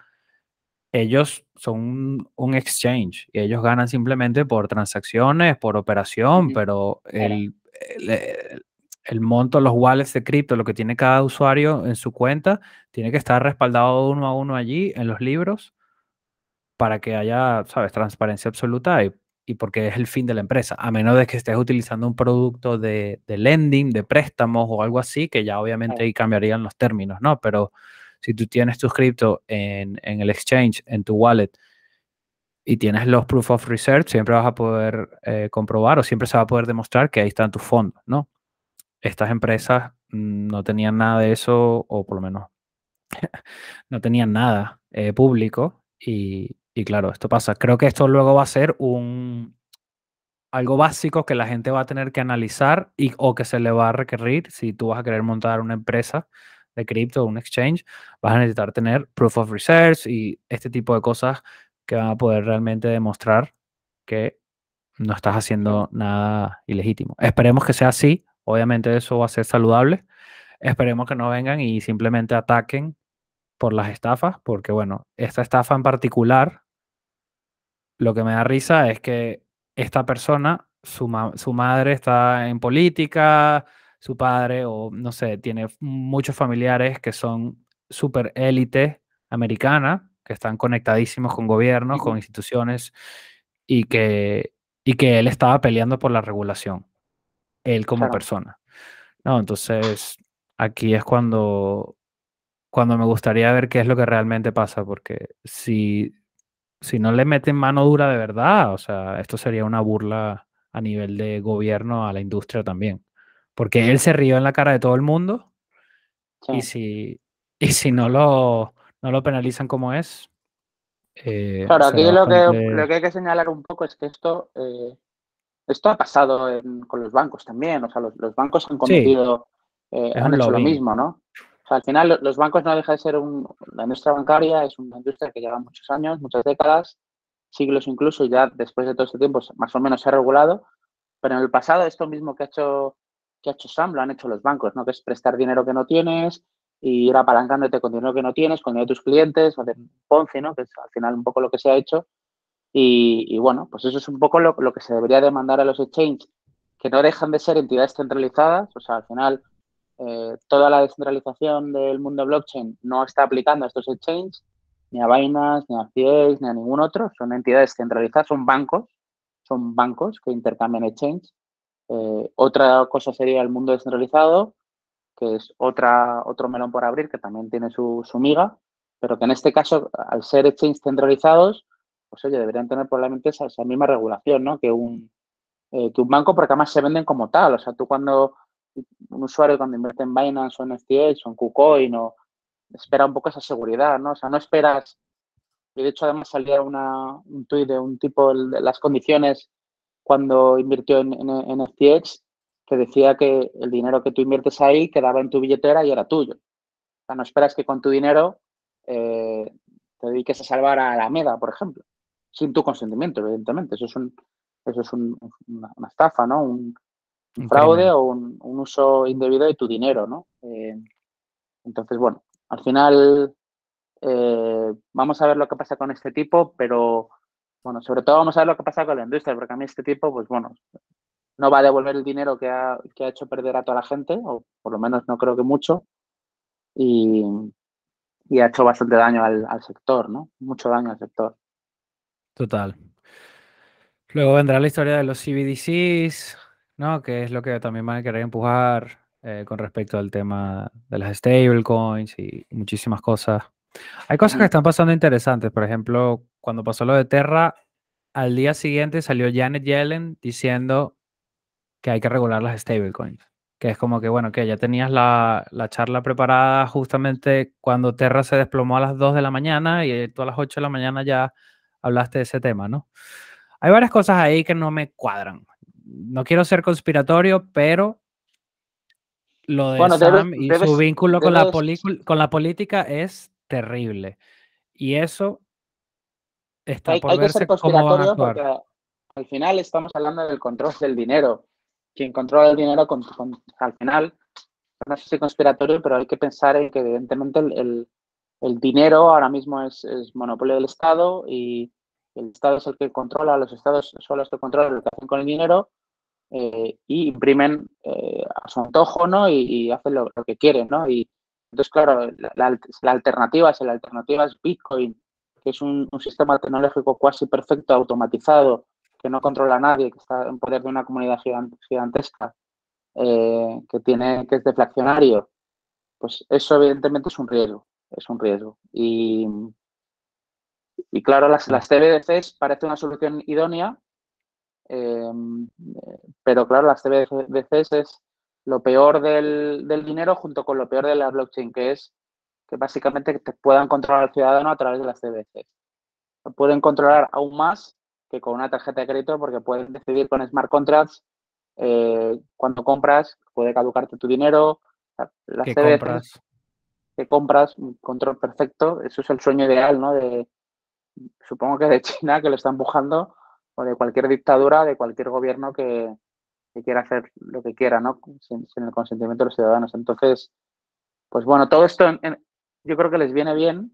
[SPEAKER 1] ellos son un, exchange y ellos ganan simplemente por transacciones, por operación, pero el, el, monto, los wallets de cripto, lo que tiene cada usuario en su cuenta, tiene que estar respaldado uno a uno allí en los libros para que haya, sabes, transparencia absoluta y, porque es el fin de la empresa, a menos de que estés utilizando un producto de, lending, de préstamos o algo así, que ya obviamente ahí cambiarían los términos, ¿no? Pero si tú tienes tus cripto en, en el exchange, en tu wallet, y tienes los proof of research, siempre vas a poder eh, comprobar o siempre se va a poder demostrar que ahí están tus fondos, ¿no? Estas empresas mm, no tenían nada de eso, o por lo menos [LAUGHS] no tenían nada eh, público y, y claro, esto pasa. Creo que esto luego va a ser un, algo básico que la gente va a tener que analizar y, o que se le va a requerir si tú vas a querer montar una empresa de cripto, un exchange, vas a necesitar tener proof of research y este tipo de cosas que van a poder realmente demostrar que no estás haciendo nada ilegítimo. Esperemos que sea así, obviamente eso va a ser saludable. Esperemos que no vengan y simplemente ataquen por las estafas, porque bueno, esta estafa en particular, lo que me da risa es que esta persona, su, su madre está en política, su padre o no sé, tiene muchos familiares que son súper élite americana, que están conectadísimos con gobiernos, con instituciones y que, y que él estaba peleando por la regulación, él como persona. No, entonces aquí es cuando, cuando me gustaría ver qué es lo que realmente pasa, porque si, si no le meten mano dura de verdad, o sea, esto sería una burla a nivel de gobierno a la industria también. Porque él se rió en la cara de todo el mundo y, si, [LAUGHS] y si no lo, no lo penalizan como es.
[SPEAKER 2] Eh, claro, aquí lo, que, lo que hay que señalar un poco es que esto, eh, esto ha pasado con los bancos también. O sea, los, los bancos han cometido, eh, han hecho lo mismo, ¿no? O sea, al final los bancos no dejan de ser un, la industria bancaria es una industria que lleva muchos años, muchas décadas, siglos incluso, y ya después de todo este tiempo más o menos se ha regulado. Pero en el pasado esto mismo que ha hecho que ha hecho Sam lo han hecho los bancos, ¿no? Que es prestar dinero que no tienes y ir apalancándote con dinero que no tienes, con dinero de tus clientes, hacer Ponce, ¿no? Que es al final un poco lo que se ha hecho. Y, bueno, pues eso es un poco lo, que se debería demandar a los exchanges, que no dejan de ser entidades centralizadas, o sea, al final eh, toda la descentralización del mundo blockchain no está aplicando a estos exchanges, ni a Binance, ni a FTX, ni a ningún otro, son entidades centralizadas, son bancos, son bancos que intercambian exchanges eh, otra cosa sería el mundo descentralizado, que es otra, otro melón por abrir, que también tiene su, miga, pero que en este caso, al ser exchanges centralizados, pues oye, deberían tener probablemente esa, misma regulación, ¿no? Que un, eh, que un banco, porque además se venden como tal. O sea, tú cuando un usuario cuando invierte en Binance o en FTX o en KuCoin o espera un poco esa seguridad, ¿no? O sea, no esperas. Y de hecho, además salía una, un tuit de un tipo de las condiciones cuando invirtió en, en, FTX, que decía que el dinero que tú inviertes ahí quedaba en tu billetera y era tuyo. O sea, no esperas que con tu dinero eh, te dediques a salvar a la MEDA, por ejemplo, sin tu consentimiento, evidentemente. Eso es, un, eso es una, estafa, ¿no? Un, fraude o un, uso indebido de tu dinero, ¿no? Eh, entonces, bueno, al final eh, vamos a ver lo que pasa con este tipo, pero bueno, sobre todo vamos a ver lo que pasa con la industria, porque a mí este tipo, pues bueno, no va a devolver el dinero que ha, hecho perder a toda la gente, o por lo menos no creo que mucho, y, ha hecho bastante daño al, sector, ¿no? Mucho daño al sector.
[SPEAKER 1] Total. Luego vendrá la historia de los CBDCs, ¿no? Que es lo que también van a querer empujar eh, con respecto al tema de las stablecoins y muchísimas cosas. Hay cosas que están pasando interesantes. Por ejemplo, cuando pasó lo de Terra, al día siguiente salió Janet Yellen diciendo que hay que regular las stablecoins. Que es como que, bueno, que ya tenías la, charla preparada justamente cuando Terra se desplomó a las 2 de la mañana y tú a las 8 de la mañana ya hablaste de ese tema, ¿no? Hay varias cosas ahí que no me cuadran. No quiero ser conspiratorio, pero lo de Sam y su vínculo con, la con la política es terrible. Y eso está por verse cómo a Porque
[SPEAKER 2] al final estamos hablando del control del dinero. Quien controla el dinero, al final, no sé si conspiratorio, pero hay que pensar en que evidentemente el, dinero ahora mismo es, monopolio del Estado y el Estado es el que controla, los Estados son los que controlan lo que hacen con el dinero eh, y imprimen eh, a su antojo, ¿no? Y, hacen lo, lo, que quieren, ¿no? Y, entonces, claro, la, alternativa, es, la alternativa es Bitcoin, que es un, sistema tecnológico casi perfecto, automatizado, que no controla a nadie, que está en poder de una comunidad gigantesca, eh, que, tiene, que es deflacionario. Pues eso evidentemente es un riesgo, es un riesgo. Y, y claro, las, las CBDCs parece una solución idónea, eh, pero claro, las CBDCs es lo peor del, dinero junto con lo peor de la blockchain, que es que básicamente te puedan controlar al ciudadano a través de las CBDCs. Pueden controlar aún más que con una tarjeta de crédito porque pueden decidir con smart contracts eh, cuando compras, puede caducarte tu dinero.
[SPEAKER 1] Las ¿Qué compras?
[SPEAKER 2] Que compras, un control perfecto. Eso es el sueño ideal, ¿no? De, supongo que de China, que lo está empujando, o de cualquier dictadura, de cualquier gobierno que, quiera hacer lo que quiera, ¿no? Sin, el consentimiento de los ciudadanos. Entonces, pues bueno, todo esto yo creo que les viene bien,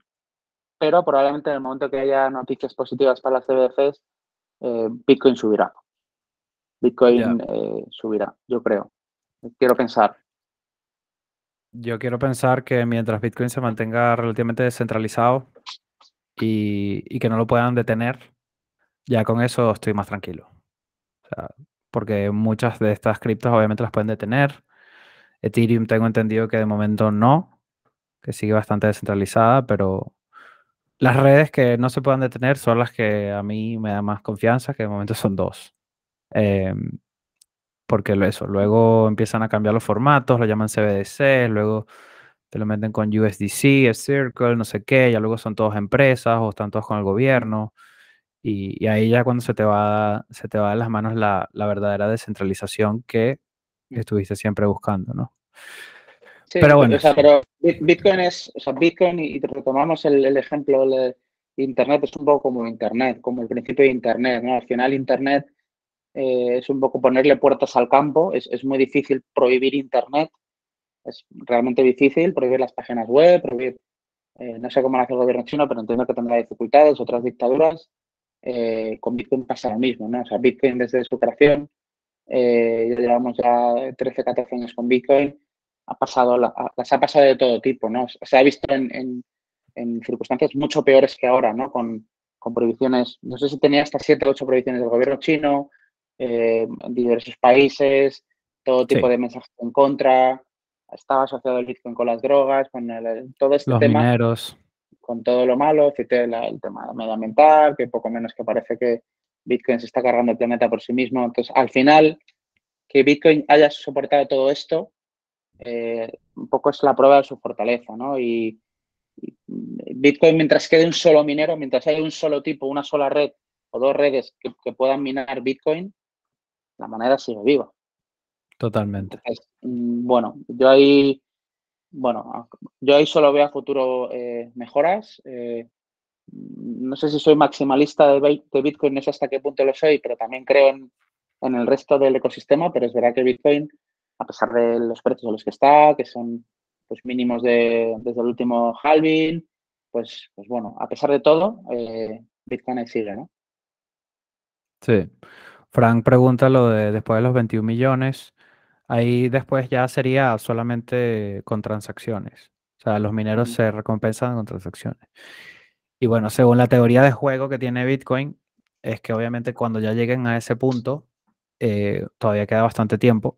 [SPEAKER 2] pero probablemente en el momento que haya noticias positivas para las CBDCs, eh, Bitcoin subirá. Bitcoin eh, subirá, yo creo. Quiero pensar.
[SPEAKER 1] Yo quiero pensar que mientras Bitcoin se mantenga relativamente descentralizado y, que no lo puedan detener, ya con eso estoy más tranquilo. porque muchas de estas criptos obviamente las pueden detener. Ethereum tengo entendido que de momento no, que sigue bastante descentralizada, pero las redes que no se puedan detener son las que a mí me da más confianza, que de momento son dos. Em, porque eso, luego empiezan a cambiar los formatos, lo llaman CBDC, luego te lo meten con USDC, Circle, no sé qué, ya luego son todos empresas o están todos con el gobierno. Y, ahí ya cuando se te va, se te va de las manos la, verdadera descentralización que mm. estuviste siempre buscando, ¿no?
[SPEAKER 2] Pero bueno. pero Bitcoin es, o sea, Bitcoin, y retomamos el, el ejemplo de Internet, es un poco como Internet, como el principio de Internet, ¿no? Al final Internet eh, es un poco ponerle puertas al campo. Es, muy difícil prohibir Internet. Es realmente difícil prohibir las páginas web, prohibir, eh, no sé cómo lo hace el gobierno chino, pero entiendo que tendrá dificultades, otras dictaduras. Eh, con Bitcoin pasa lo mismo, ¿no? O sea, Bitcoin desde su creación, ya llevamos ya 13, 14 años con Bitcoin, ha pasado, las ha pasado de todo tipo, ¿no? Se ha visto en, circunstancias mucho peores que ahora, ¿no? Con, con prohibiciones, no sé si tenía hasta 7 o 8 prohibiciones del gobierno chino, eh, en diversos países, todo tipo de mensajes en contra, estaba asociado el Bitcoin con las drogas, con todo este
[SPEAKER 1] Los
[SPEAKER 2] tema.
[SPEAKER 1] Mineros.
[SPEAKER 2] Con todo lo malo, cité el tema medioambiental, que poco menos que parece que Bitcoin se está cargando el planeta por sí mismo. Entonces, al final, que Bitcoin haya soportado todo esto, eh, un poco es la prueba de su fortaleza, ¿no? Y, Bitcoin, mientras quede un solo minero, mientras haya un solo tipo, una sola red o dos redes que puedan minar Bitcoin, la moneda sigue viva.
[SPEAKER 1] Totalmente.
[SPEAKER 2] Mm, bueno, yo ahí, bueno, yo ahí solo veo a futuro eh, mejoras. Eh, no sé si soy maximalista de, Bitcoin, no sé hasta qué punto lo soy, pero también creo en, el resto del ecosistema, pero es verdad que Bitcoin, a pesar de los precios a los que está, que son pues mínimos de, desde el último halving, pues, pues bueno, a pesar de todo, eh, Bitcoin sigue, ¿no?
[SPEAKER 1] Sí. Frank pregunta lo de después de los 21 millones. Ahí después ya sería solamente con transacciones. O sea, los mineros se recompensan con transacciones. Y bueno, según la teoría de juego que tiene Bitcoin, es que obviamente cuando ya lleguen a ese punto, eh, todavía queda bastante tiempo,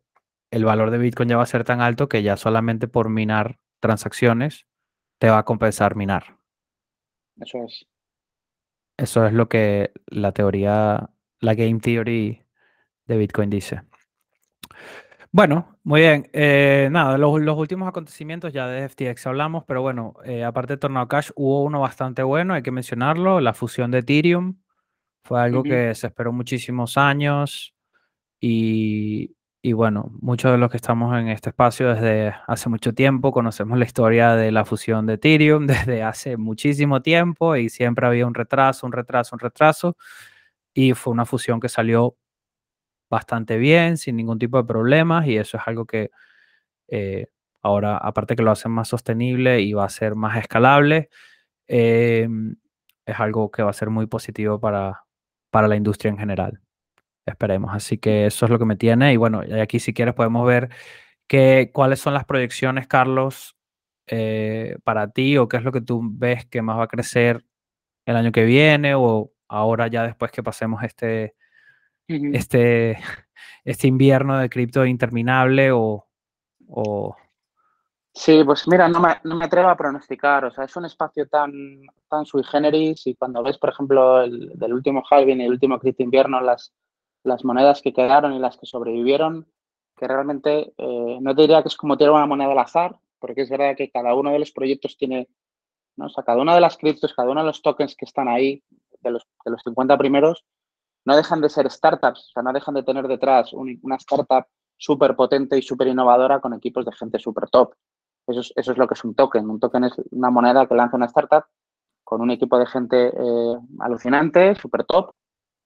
[SPEAKER 1] el valor de Bitcoin ya va a ser tan alto que ya solamente por minar transacciones te va a compensar minar.
[SPEAKER 2] Eso es.
[SPEAKER 1] Eso es lo que la teoría la game theory de Bitcoin dice. Bueno, muy bien. Eh, nada, los, los, últimos acontecimientos ya de FTX hablamos, pero bueno, eh, aparte de Tornado Cash, hubo uno bastante bueno, hay que mencionarlo, la fusión de Ethereum. Fue algo que se esperó muchísimos años y, y, bueno, muchos de los que estamos en este espacio desde hace mucho tiempo conocemos la historia de la fusión de Ethereum [LAUGHS] desde hace muchísimo tiempo y siempre había un retraso, un retraso, un retraso y fue una fusión que salió bastante bien, sin ningún tipo de problemas y eso es algo que eh, ahora, aparte que lo hace más sostenible y va a ser más escalable, em, es algo que va a ser muy positivo para, para la industria en general. Esperemos. Así que eso es lo que me tiene. Y bueno, aquí si quieres podemos ver que, cuáles son las proyecciones, Carlos, eh, para ti o qué es lo que tú ves que más va a crecer el año que viene o ahora ya después que pasemos este, este, [LAUGHS] este invierno de cripto interminable o,
[SPEAKER 2] Sí, pues mira, no me, no me, atrevo a pronosticar, o sea, es un espacio tan, tan sui generis y cuando ves, por ejemplo, el del último halving y el último cripto invierno, las, las monedas que quedaron y las que sobrevivieron, que realmente eh, no te diría que es como tirar una moneda al azar, porque es verdad que cada uno de los proyectos tiene, ¿no? o sea, cada una de las criptos, cada uno de los tokens que están ahí, de los, de los 50 primeros, no dejan de ser startups, o sea, no dejan de tener detrás una startup súper potente y súper innovadora con equipos de gente súper top. Eso es, eso es lo que es un token. Un token es una moneda que lanza una startup con un equipo de gente eh, alucinante, súper top,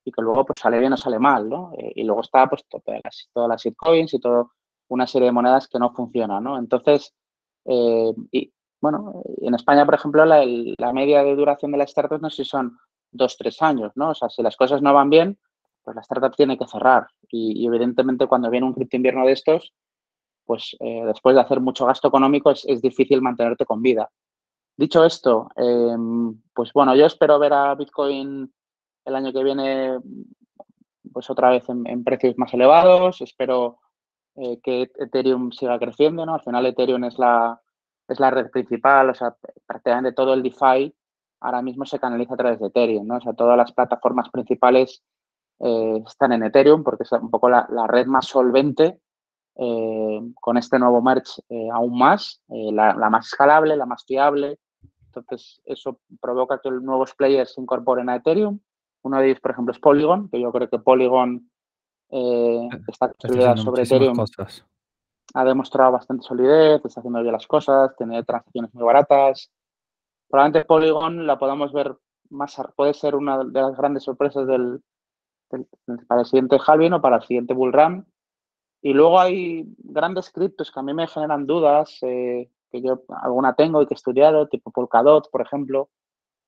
[SPEAKER 2] y que luego pues sale bien o sale mal, ¿no? Eh, y luego está pues todas las, todas las shitcoins y toda una serie de monedas que no funcionan, ¿no? Entonces, eh, y bueno, en España, por ejemplo, la, media de duración de las startups no sé si son dos, tres años, ¿no? O sea, si las cosas no van bien, pues la startup tiene que cerrar. Y, evidentemente cuando viene un cripto invierno de estos, pues eh, después de hacer mucho gasto económico es, difícil mantenerte con vida. Dicho esto, em, pues bueno, yo espero ver a Bitcoin el año que viene pues otra vez en, precios más elevados, espero eh, que Ethereum siga creciendo, ¿no? Al final Ethereum es la, es la red principal, o sea, prácticamente todo el DeFi ahora mismo se canaliza a través de Ethereum, ¿no? O sea, todas las plataformas principales eh, están en Ethereum porque es un poco la, red más solvente eh, con este nuevo merge aún más, la, más escalable, la más fiable. Entonces, eso provoca que nuevos players se incorporen a Ethereum. Uno de ellos, por ejemplo, es Polygon, que yo creo que Polygon está construida sobre Ethereum. Ha demostrado bastante solidez, está haciendo bien las cosas, tiene transacciones muy baratas. Probablemente Polygon la podamos ver más, puede ser una de las grandes sorpresas del, para el siguiente halving o para el siguiente bull run. Y luego hay grandes criptos que a mí me generan dudas, eh, que yo alguna tengo y que he estudiado, tipo Polkadot, por ejemplo,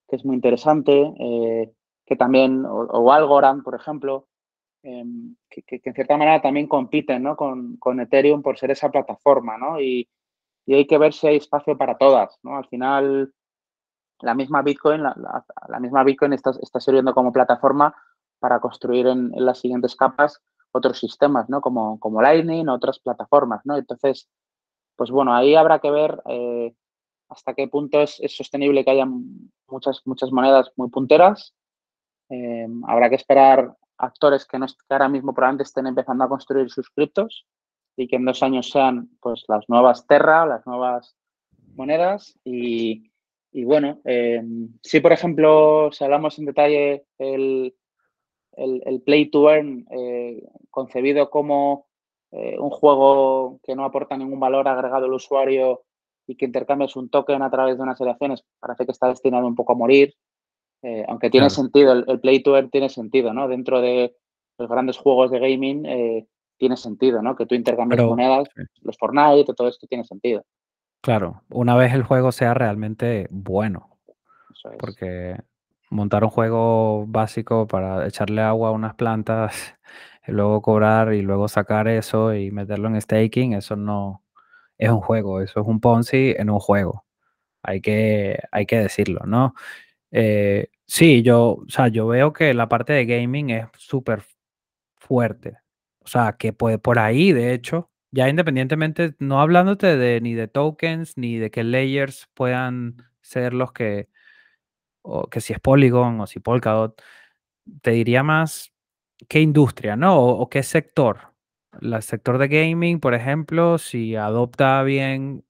[SPEAKER 2] que es muy interesante, eh, que también, o, Algorand, por ejemplo, em, que, en cierta manera también compiten ¿no? con, con, Ethereum por ser esa plataforma, ¿no? Y, y, hay que ver si hay espacio para todas, ¿no? Al final, la misma Bitcoin, la, la, misma Bitcoin está, está sirviendo como plataforma para construir en, las siguientes capas otros sistemas, ¿no? Como, como Lightning, otras plataformas, ¿no? Entonces, pues bueno, ahí habrá que ver eh, hasta qué punto es, sostenible que haya muchas, muchas monedas muy punteras. Eh, habrá que esperar actores que, no, que ahora mismo probablemente estén empezando a construir sus criptos y que en dos años sean pues las nuevas Terra, las nuevas monedas y, y bueno, eh, si por ejemplo, si hablamos en detalle el, el, play to earn eh, concebido como eh, un juego que no aporta ningún valor agregado al usuario y que intercambias un token a través de unas elecciones, parece que está destinado un poco a morir. Eh, aunque tiene sentido, el, play to earn tiene sentido, ¿no? Dentro de los grandes juegos de gaming tiene sentido, ¿no? Que tú intercambies monedas, los Fortnite, todo esto tiene sentido.
[SPEAKER 1] Claro, una vez el juego sea realmente bueno. Porque montar un juego básico para echarle agua a unas plantas y [LAUGHS] luego cobrar y luego sacar eso y meterlo en staking, eso no es un juego, eso es un Ponzi en un juego. Hay que, hay que decirlo, ¿no? Eh, sí, yo, o sea, yo veo que la parte de gaming es súper fuerte. O sea, que puede por ahí, de hecho, ya independientemente, no hablándote de ni de tokens ni de que layers puedan ser los que o que si es Polygon o si Polkadot, te diría más qué industria, ¿no? O, qué sector. El sector de gaming, por ejemplo, si adopta bien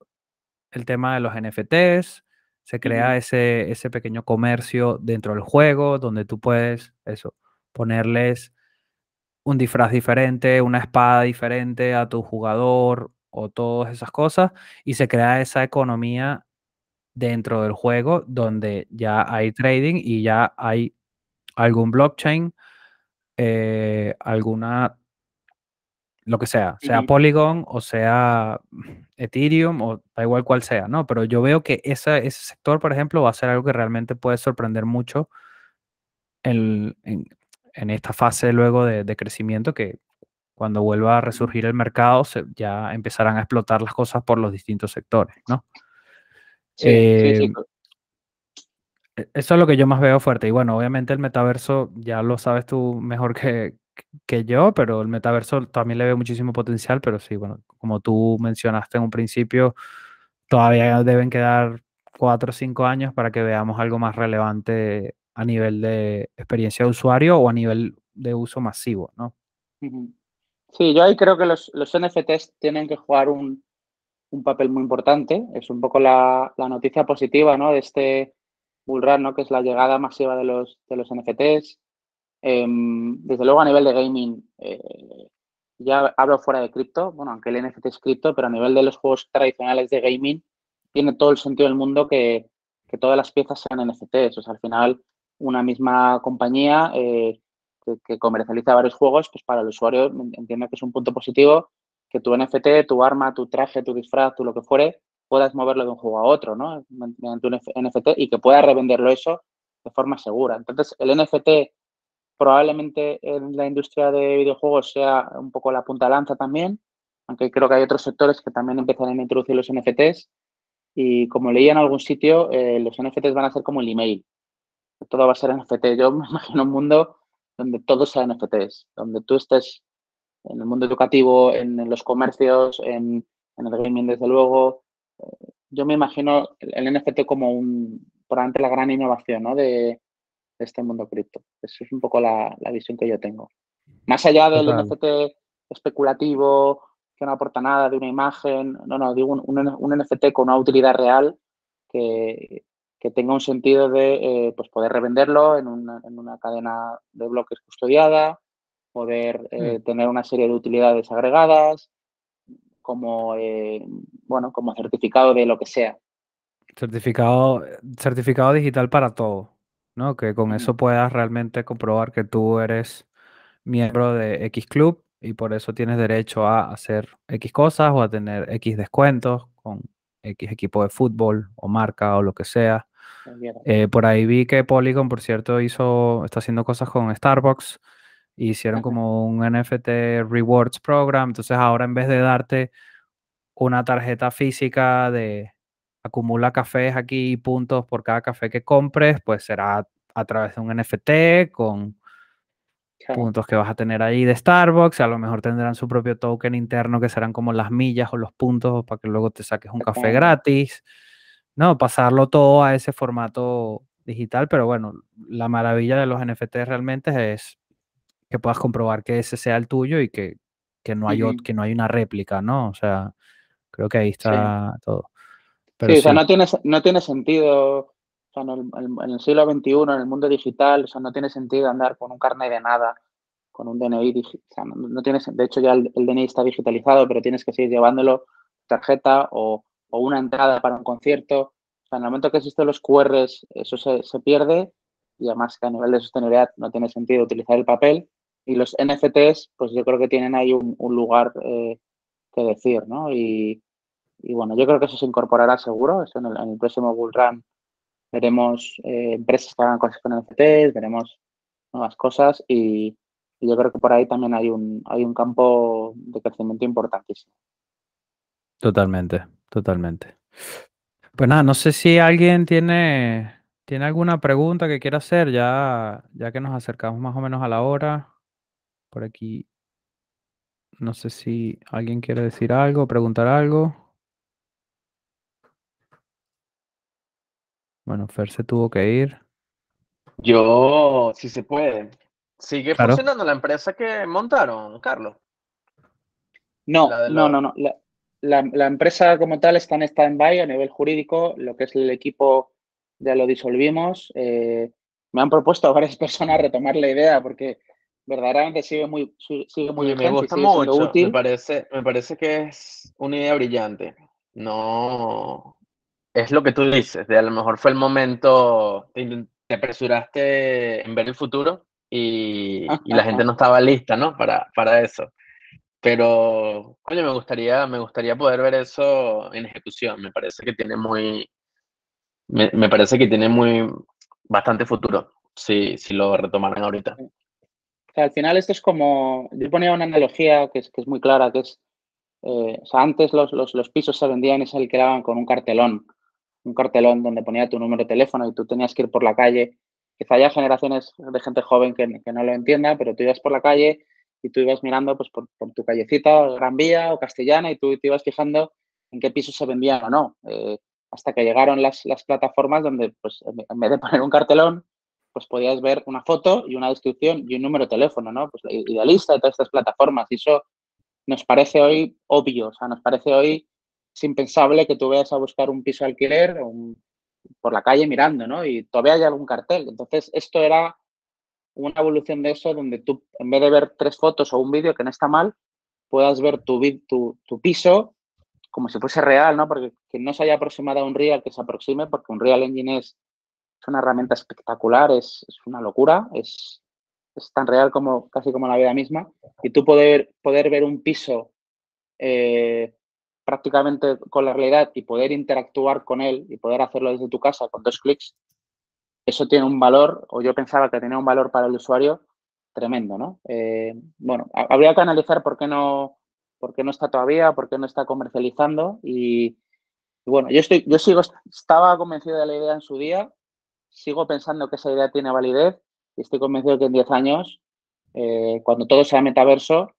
[SPEAKER 1] el tema de los NFTs, se crea ese, ese pequeño comercio dentro del juego donde tú puedes, eso, ponerles un disfraz diferente, una espada diferente a tu jugador o todas esas cosas y se crea esa economía dentro del juego donde ya hay trading y ya hay algún blockchain, eh, alguna, lo que sea, sea Polygon o sea Ethereum o da igual cual sea, ¿no? Pero yo veo que ese sector, por ejemplo, va a ser algo que realmente puede sorprender mucho en, esta fase luego de, crecimiento que cuando vuelva a resurgir el mercado ya empezarán a explotar las cosas por los distintos sectores, ¿no? Eh, e, eso es lo que yo más veo fuerte. Y bueno, obviamente el metaverso, ya lo sabes tú mejor que, que yo, pero el metaverso también le veo muchísimo potencial, pero sí, bueno, como tú mencionaste en un principio, todavía deben quedar cuatro o cinco años para que veamos algo más relevante a nivel de experiencia de usuario o a nivel de uso masivo, ¿no?
[SPEAKER 2] Sí, yo ahí creo que los, los NFTs tienen que jugar un, un papel muy importante. Es un poco la, noticia positiva ¿no? de este bullrun, ¿no? que es la llegada masiva de los, de los NFTs. Em, desde luego a nivel de gaming, eh, ya hablo fuera de cripto, bueno, aunque el NFT es cripto, pero a nivel de los juegos tradicionales de gaming, tiene todo el sentido del mundo que, todas las piezas sean NFTs. O sea, al final, una misma compañía eh, que, comercializa varios juegos, pues para el usuario entiendo que es un punto positivo que tu NFT, tu arma, tu traje, tu disfraz, tu lo que fuere, puedas moverlo de un juego a otro, ¿no? Mediante un NFT y que puedas revenderlo eso de forma segura. Entonces, el NFT probablemente en la industria de videojuegos sea un poco la punta lanza también, aunque creo que hay otros sectores que también empiezan a introducir los NFTs. Y como leía en algún sitio, eh, los NFTs van a ser como el email. Todo va a ser NFT. Yo [LAUGHS] me imagino un mundo donde todo sea NFTs, donde tú estés en el mundo educativo, en, los comercios, en, el gaming, desde luego. Eh, yo me imagino el, NFT como un, probablemente la gran innovación ¿no? de, este mundo cripto. Esa es un poco la, visión que yo tengo. Más allá del NFT especulativo, que no aporta nada, de una imagen, no, no, digo un, NFT con una utilidad real que, tenga un sentido de eh, pues poder revenderlo en una, en una cadena de bloques custodiada, poder eh, mm. tener una serie de utilidades agregadas, como, eh, bueno, como certificado de lo que sea.
[SPEAKER 1] Certificado, certificado digital para todo, ¿no? Que con eso puedas realmente comprobar que tú eres miembro de X Club y por eso tienes derecho a hacer X cosas o a tener X descuentos con X equipo de fútbol o marca o lo que sea. Eh, por ahí vi que Polygon, por cierto, hizo, está haciendo cosas con Starbucks hicieron como un NFT Rewards Program. Entonces ahora en vez de darte una tarjeta física de acumula cafés aquí y puntos por cada café que compres, pues será a través de un NFT con puntos que vas a tener ahí de Starbucks. A lo mejor tendrán su propio token interno que serán como las millas o los puntos para que luego te saques un café gratis. No, pasarlo todo a ese formato digital, pero bueno, la maravilla de los NFTs realmente es que puedas comprobar que ese sea el tuyo y que, no, hay, que no hay una réplica, ¿no? O sea, creo que ahí está todo.
[SPEAKER 2] Sí, o sea, no tiene, no tiene sentido, o sea, en el, siglo XXI, en el mundo digital, o sea, no tiene sentido andar con un carnet de nada, con un DNI, o sea, no, tienes, de hecho ya el, DNI está digitalizado, pero tienes que seguir llevándolo tarjeta o, una entrada para un concierto. O sea, en el momento que existen los QRs, eso se, se pierde y además que a nivel de sostenibilidad no tiene sentido utilizar el papel. Y los NFTs, pues yo creo que tienen ahí un, lugar eh, que decir, ¿no? Y, bueno, yo creo que eso se incorporará seguro. Eso en el, próximo Bull Run veremos eh, empresas que hagan cosas con NFTs, veremos nuevas cosas y, yo creo que por ahí también hay un, hay un campo de crecimiento importantísimo.
[SPEAKER 1] Totalmente, totalmente. Pues nada, no sé si alguien tiene, tiene alguna pregunta que quiera hacer, ya, ya que nos acercamos más o menos a la hora. Por aquí, no sé si alguien quiere decir algo, preguntar algo. Bueno, Fer se tuvo que ir.
[SPEAKER 3] Yo, si se puede. ¿Sigue funcionando la empresa que montaron, Carlos?
[SPEAKER 2] No, no, no, no. La, empresa como tal está en stand-by a nivel jurídico. Lo que es el equipo ya lo disolvimos. Eh, me han propuesto a [LAUGHS] varias personas retomar la idea porque verdaderamente sigue muy, sigue muy
[SPEAKER 3] Me gusta mucho, me parece, me parece que es una idea brillante. No, es lo que tú dices, de a lo mejor fue el momento, te, apresuraste en ver el futuro y, la gente no estaba lista, ¿no? Para, para eso. Pero, coño, me gustaría, me gustaría poder ver eso en ejecución. Me parece que tiene muy, me, me parece que tiene muy, bastante futuro si, si lo retomaran ahorita
[SPEAKER 2] al final esto es como, yo ponía una analogía que es, que es muy clara, que es, eh, o sea, antes los, los, pisos se vendían y se alquilaban con un cartelón, un cartelón donde ponía tu número de teléfono y tú tenías que ir por la calle. Quizá haya generaciones de gente joven que, no lo entienda, pero tú ibas por la calle y tú ibas mirando pues, por, tu callecita, Gran Vía o Castellana, y tú te ibas fijando en qué pisos se vendían o no. Eh, hasta que llegaron las, las plataformas donde, pues, en vez de poner un cartelón, pues podías ver una foto y una descripción y un número de teléfono, ¿no? Pues idealista de todas estas plataformas. Y eso nos parece hoy obvio, o sea, nos parece hoy es impensable que tú vayas a buscar un piso alquiler por la calle mirando, ¿no? Y todavía hay algún cartel. Entonces, esto era una evolución de eso donde tú, en vez de ver tres fotos o un vídeo que no está mal, puedas ver tu, piso como si fuese real, ¿no? Porque que no se haya aproximado a un Real que se aproxime, porque un Real Engine es, una herramienta espectacular, es, una locura, es, es, tan real como casi como la vida misma. Y tú poder, poder ver un piso eh, prácticamente con la realidad y poder interactuar con él y poder hacerlo desde tu casa con dos clics, eso tiene un valor, o yo pensaba que tenía un valor para el usuario tremendo, ¿no? Eh, bueno, habría que analizar por qué no, por qué no está todavía, por qué no está comercializando y, bueno, yo estoy, yo sigo, estaba convencido de la idea en su día, sigo pensando que esa idea tiene validez y estoy convencido que en 10 años, eh, cuando todo sea metaverso,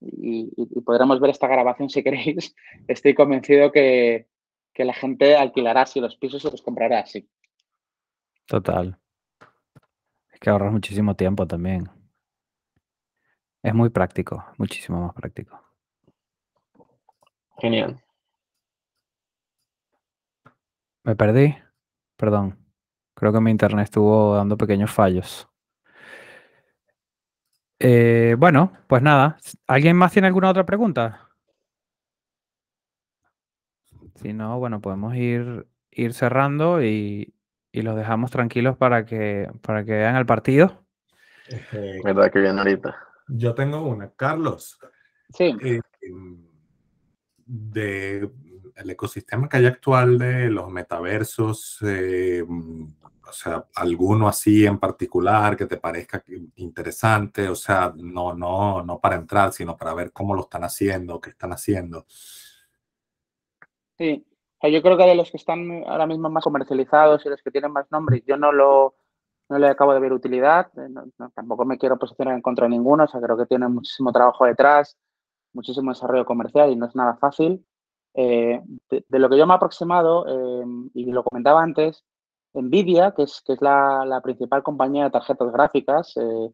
[SPEAKER 2] y, podremos ver esta grabación si queréis, [LAUGHS] estoy convencido que, la gente alquilará así los pisos y los comprará así.
[SPEAKER 1] Total. Es que ahorras muchísimo tiempo también. Es muy práctico, muchísimo más práctico.
[SPEAKER 3] Genial.
[SPEAKER 1] Me perdí. Perdón. Creo que mi internet estuvo dando pequeños fallos. Eh, bueno, pues nada. ¿Alguien más tiene alguna otra pregunta? Si no, bueno, podemos ir, ir cerrando y, los dejamos tranquilos para que, para que vean el partido.
[SPEAKER 3] ¿Verdad que bien ahorita?
[SPEAKER 4] Yo tengo una. Carlos.
[SPEAKER 2] Sí.
[SPEAKER 4] Eh, de el ecosistema que hay actual de los metaversos, eh, o sea, alguno así en particular que te parezca interesante, o sea, no, no, no para entrar, sino para ver cómo lo están haciendo, qué están haciendo.
[SPEAKER 2] Sí, yo creo que de los que están ahora mismo más comercializados y los que tienen más nombres, yo no lo no le acabo de ver utilidad, eh, tampoco me quiero posicionar en contra de ninguno, o sea, creo que tiene muchísimo trabajo detrás, muchísimo desarrollo comercial y no es nada fácil. Eh, de, lo que yo me he aproximado, eh, y lo comentaba antes, Nvidia, que es, que la, principal compañía de tarjetas gráficas, eh,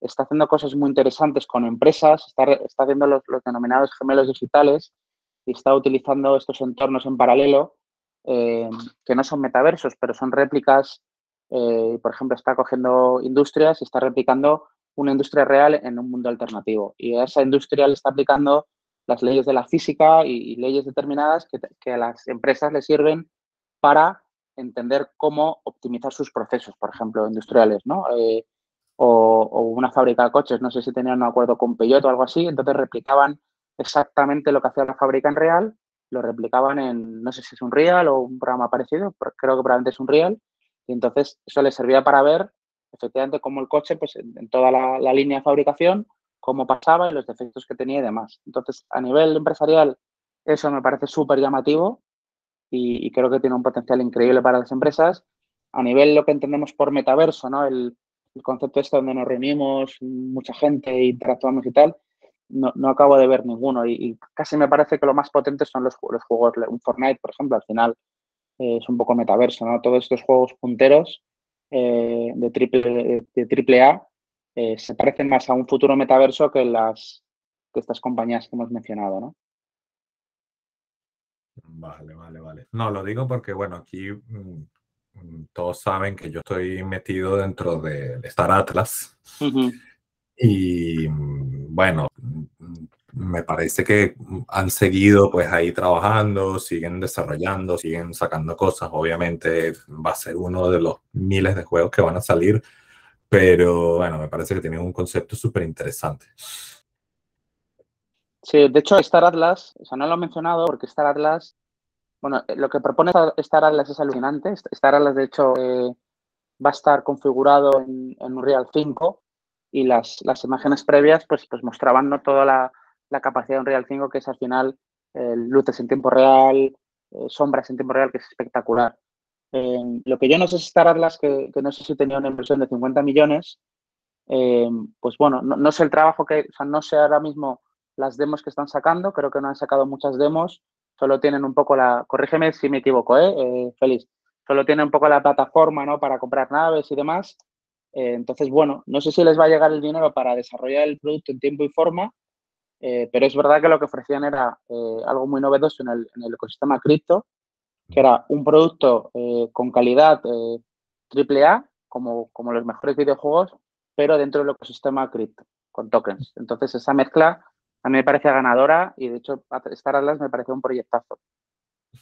[SPEAKER 2] está haciendo cosas muy interesantes con empresas, está, haciendo los, denominados gemelos digitales y está utilizando estos entornos en paralelo, que no son metaversos, pero son réplicas. por ejemplo, está cogiendo industrias y está replicando una industria real en un mundo alternativo. Y a esa industria le está aplicando las leyes de la física y, leyes determinadas que, a las empresas les sirven para entender cómo optimizar sus procesos, por ejemplo, industriales, ¿no? Eh, o, una fábrica de coches, no sé si tenían un acuerdo con Peugeot o algo así, entonces replicaban exactamente lo que hacía la fábrica en real, lo replicaban en, no sé si es un real o un programa parecido, creo que probablemente es un real, y entonces eso les servía para ver efectivamente cómo el coche, pues en, toda la, línea de fabricación, cómo pasaba y los defectos que tenía y demás. Entonces, a nivel empresarial, eso me parece súper llamativo y, creo que tiene un potencial increíble para las empresas. A nivel lo que entendemos por metaverso, ¿no? El, concepto este donde nos reunimos mucha gente interactuamos y tal, no, acabo de ver ninguno y, casi me parece que lo más potente son los, los juegos, un Fortnite, por ejemplo, al final eh, es un poco metaverso, ¿no? Todos estos juegos punteros eh, de, triple, de triple A eh, se parecen más a un futuro metaverso que las que estas compañías que hemos mencionado, ¿no?
[SPEAKER 4] Vale, vale, vale. No, lo digo porque, bueno, aquí mm, mm, todos saben que yo estoy metido dentro de Star Atlas. Y mm, bueno, me parece que han seguido pues ahí trabajando, siguen desarrollando, siguen sacando cosas. Obviamente va a ser uno de los miles de juegos que van a salir, pero bueno, me parece que tienen un concepto súper interesante.
[SPEAKER 2] Sí, de hecho Star Atlas, o sea, no lo he mencionado porque Star Atlas, bueno, eh, lo que propone Star Atlas es alucinante. Star Atlas, de hecho, eh, va a estar configurado en, en Unreal 5 y las, las imágenes previas pues, pues mostraban ¿no? toda la, la capacidad de Unreal 5, que es al final eh, luces en tiempo real, eh, sombras en tiempo real, que es espectacular. lo que yo no sé es Star Atlas, que, que, no sé si tenía una inversión de 50 millones, pues bueno, no, sé el trabajo que, o sea, no sé ahora mismo las demos que están sacando, creo que no han sacado muchas demos, solo tienen un poco la, corrígeme si me equivoco, ¿eh? Félix, solo tienen un poco la plataforma, ¿no? Para comprar naves y demás. entonces, bueno, no sé si les va a llegar el dinero para desarrollar el producto en tiempo y forma, Eh, pero es verdad que lo que ofrecían era eh, algo muy novedoso en el, en el, ecosistema cripto, que era un producto con calidad AAA, como, como los mejores videojuegos, pero dentro del ecosistema cripto, con tokens. Entonces, esa mezcla a mí me parece ganadora y, de hecho, Star Atlas me parece un proyectazo.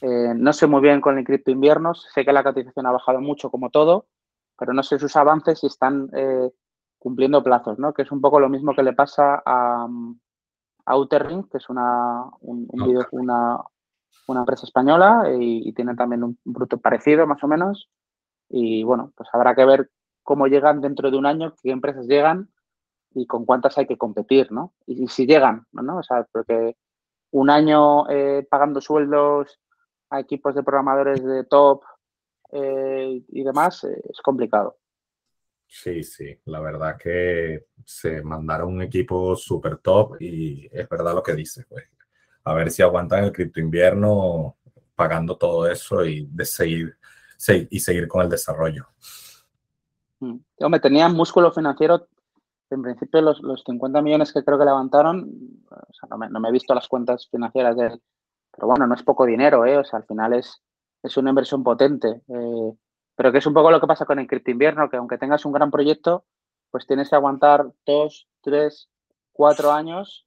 [SPEAKER 2] no sé muy bien con el cripto inviernos, sé que la cotización ha bajado mucho como todo, pero no sé sus avances si están cumpliendo plazos, ¿no? Que es un poco lo mismo que le pasa a, Outer Ring, que es una, una, empresa española y, tiene también un, producto parecido, más o menos. Y bueno, pues habrá que ver cómo llegan dentro de un año, qué empresas llegan y con cuántas hay que competir, ¿no? Y, si llegan, ¿no? O sea, porque un año eh, pagando sueldos a equipos de programadores de top eh, y demás eh, es complicado.
[SPEAKER 4] Sí, sí, la verdad que se mandaron un equipo súper top y es verdad lo que dice, pues. A ver si aguantan el cripto invierno pagando todo eso y de seguir, y seguir con el desarrollo.
[SPEAKER 2] Mm. me tenían músculo financiero. En principio, los, los 50 millones que creo que levantaron, o sea, no, me, no, me, he visto las cuentas financieras de él, pero bueno, no es poco dinero, ¿eh? O sea, al final es, es una inversión potente. Eh, pero que es un poco lo que pasa con el cripto invierno, que aunque tengas un gran proyecto, pues tienes que aguantar dos, tres, cuatro años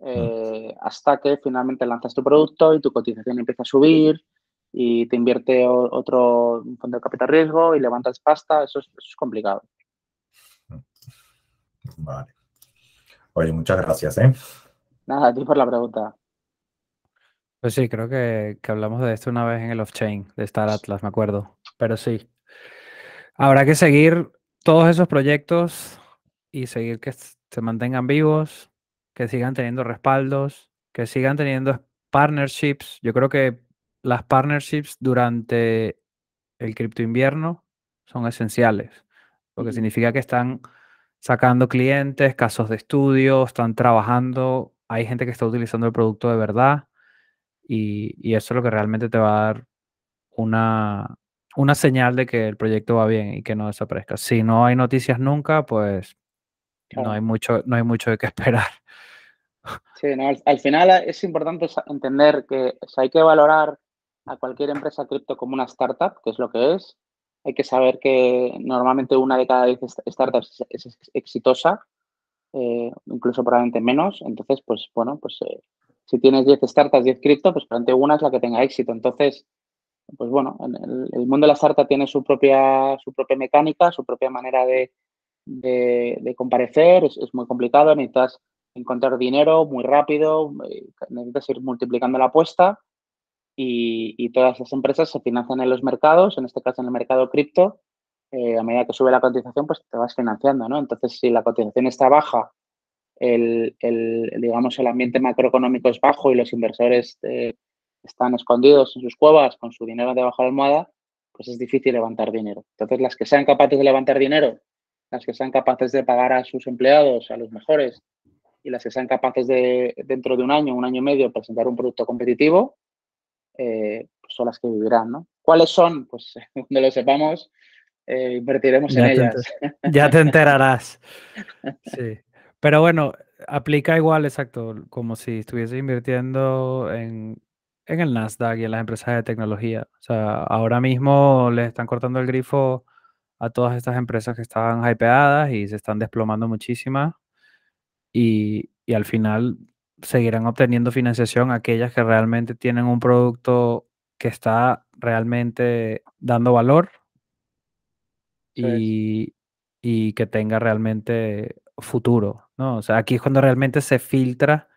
[SPEAKER 2] eh, hasta que finalmente lanzas tu producto y tu cotización empieza a subir y te invierte otro fondo de capital riesgo y levantas pasta, eso es, complicado.
[SPEAKER 4] Vale. Oye, muchas gracias, ¿eh?
[SPEAKER 2] Nada, a ti por la pregunta.
[SPEAKER 1] Pues sí, creo que, que hablamos de esto una vez en el off-chain de Star Atlas, me acuerdo. Pero sí, habrá que seguir todos esos proyectos y seguir que se mantengan vivos, que sigan teniendo respaldos, que sigan teniendo partnerships. Yo creo que las partnerships durante el cripto invierno son esenciales, porque significa que están sacando clientes, casos de estudio, están trabajando, hay gente que está utilizando el producto de verdad y, y eso es lo que realmente te va a dar una, una señal de que el proyecto va bien y que no desaparezca. Si no hay noticias nunca, pues no, hay mucho, no hay mucho de qué [LAUGHS] esperar.
[SPEAKER 2] Sí, no, al, final es importante entender que hay que valorar a cualquier empresa cripto como una startup, que es lo que es. Hay que saber que normalmente una de cada diez startups es, exitosa, eh, incluso probablemente menos. Entonces, pues bueno, pues eh, si tienes 10 startups, 10 cripto, pues probablemente una es la que tenga éxito. Entonces, pues bueno, el, mundo de la startup tiene su propia, su propia mecánica, su propia manera de, comparecer, es, muy complicado, necesitas encontrar dinero muy rápido, eh, necesitas ir multiplicando la apuesta y, todas las empresas se financian en los mercados, en este caso en el mercado cripto, eh, a medida que sube la cotización, pues te vas financiando, ¿no? Entonces, si la cotización está baja, el, digamos, el ambiente macroeconómico es bajo y los inversores eh, están escondidos en sus cuevas con su dinero debajo de la almohada, pues es difícil levantar dinero. Entonces, las que sean capaces de levantar dinero, las que sean capaces de pagar a sus empleados, a los mejores, y las que sean capaces de, dentro de un año, un año y medio, presentar un producto competitivo, eh, pues son las que vivirán, ¿no? ¿Cuáles son? Pues [LAUGHS] cuando lo sepamos, eh, invertiremos en ellas.
[SPEAKER 1] ya te enterarás. Sí. Pero bueno, aplica igual, exacto, como si estuviese invirtiendo en en el Nasdaq y en las empresas de tecnología. O sea, ahora mismo le están cortando el grifo a todas estas empresas que estaban hypeadas y se están desplomando muchísimas. Y, y al final seguirán obteniendo financiación aquellas que realmente tienen un producto que está realmente dando valor y, y, que tenga realmente futuro, ¿no? O sea, aquí es cuando realmente se filtra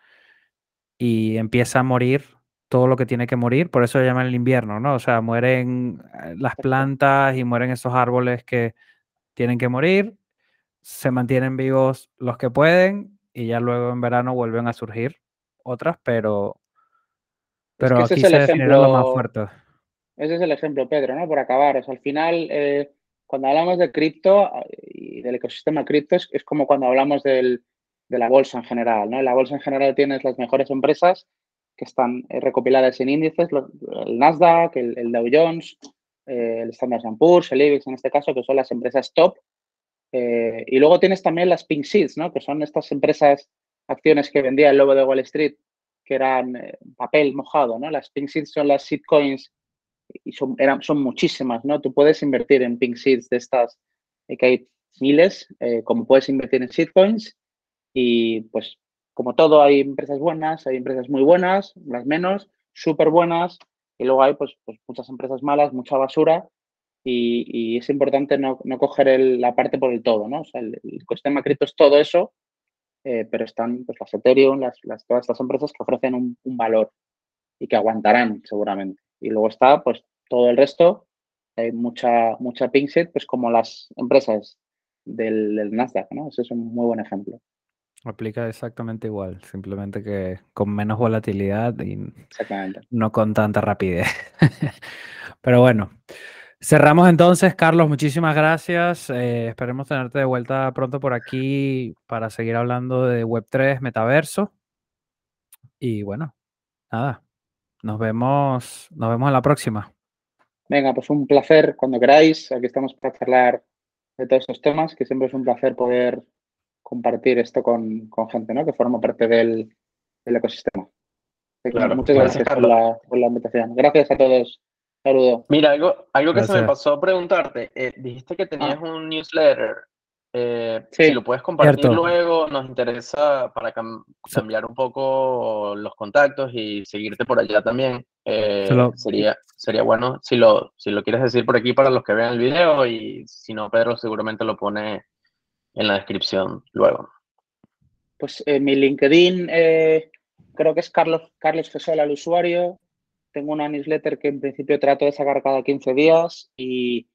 [SPEAKER 1] y empieza a morir todo lo que tiene que morir, por eso se llama el invierno, ¿no? O sea, mueren eh, las plantas y mueren esos árboles que tienen que morir, se mantienen vivos los que pueden y ya luego en verano vuelven a surgir otras, pero, pero aquí se ejemplo, lo más fuerte.
[SPEAKER 2] Ese es el ejemplo, Pedro, ¿no? Por acabar, o sea, al final, eh, cuando hablamos de cripto eh, y del ecosistema cripto, es, es como cuando hablamos del, de la bolsa en general, ¿no? En la bolsa en general tienes las mejores empresas que están eh, recopiladas en índices, el Nasdaq, el, Dow Jones, eh, el Standard Poor's, el IBEX en este caso, que son las empresas top. Eh, y luego tienes también las pink seeds, ¿no? que son estas empresas acciones que vendía el lobo de Wall Street, que eran eh, papel mojado, ¿no? Las pink seeds son las coins y son, son muchísimas, ¿no? Tú puedes invertir en pink seeds de estas, que hay miles, eh, como puedes invertir en coins y pues como todo hay empresas buenas, hay empresas muy buenas, las menos, súper buenas y luego hay pues, pues, muchas empresas malas, mucha basura y, es importante no, coger la parte por el todo, ¿no? O sea, el, ecosistema cripto es todo eso, eh, pero están pues, las Ethereum, las, todas estas empresas que ofrecen un, valor y que aguantarán seguramente. Y luego está pues todo el resto, hay mucha, mucha pink pues como las empresas del, del Nasdaq, ¿no? Ese es un muy buen ejemplo.
[SPEAKER 1] Aplica exactamente igual, simplemente que con menos volatilidad y no con tanta rapidez. [LAUGHS] Pero bueno, cerramos entonces. Carlos, muchísimas gracias. Eh, esperemos tenerte de vuelta pronto por aquí para seguir hablando de Web3, metaverso. Y bueno, nada, nos vemos, nos vemos en la próxima.
[SPEAKER 2] Venga, pues un placer cuando queráis. Aquí estamos para charlar de todos estos temas, que siempre es un placer poder compartir esto con, gente ¿no? que forma parte del, ecosistema. muchas gracias, por, la, invitación. Gracias a todos. Saludos.
[SPEAKER 3] Mira, algo, algo que se me pasó a preguntarte. Eh, dijiste que tenías ah. un newsletter. Eh, si lo puedes compartir luego, nos interesa para cambiar un poco los contactos y seguirte por allá también. Eh, sería, sería bueno si lo, si lo quieres decir por aquí para los que vean el video y si no, Pedro seguramente lo pone en la descripción luego.
[SPEAKER 2] Pues eh, mi LinkedIn eh, creo que es Carlos, Carlos Fesola el usuario. Tengo una newsletter que en principio trato de sacar cada 15 días y,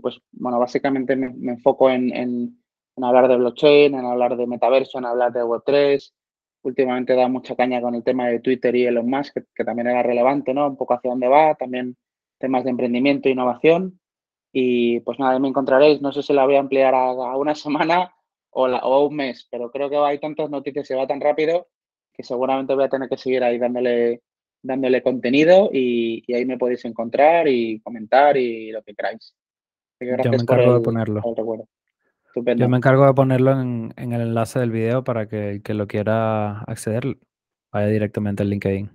[SPEAKER 2] pues bueno, básicamente me, enfoco en, hablar de blockchain, en hablar de metaverso, en hablar de Web3. Últimamente da mucha caña con el tema de Twitter y Elon Musk, que, que también era relevante, ¿no? Un poco hacia dónde va, también temas de emprendimiento e innovación. Y pues nada, me encontraréis, no sé si la voy a ampliar a, una [LAUGHS] semana o, a un mes, pero creo que hay tantas noticias y va tan rápido que seguramente voy a tener que seguir ahí dándole, dándole contenido y, ahí me podéis encontrar y comentar y lo que queráis.
[SPEAKER 1] Yo me encargo de ponerlo. Yo me encargo de ponerlo en, el enlace del video para que el que lo quiera acceder vaya directamente al LinkedIn.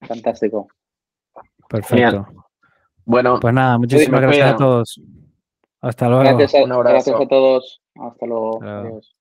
[SPEAKER 2] Fantástico.
[SPEAKER 1] Perfecto. Bueno, pues nada, muchísimas gracias a todos. Hasta luego.
[SPEAKER 2] Gracias a, gracias a todos. Hasta luego. Adiós.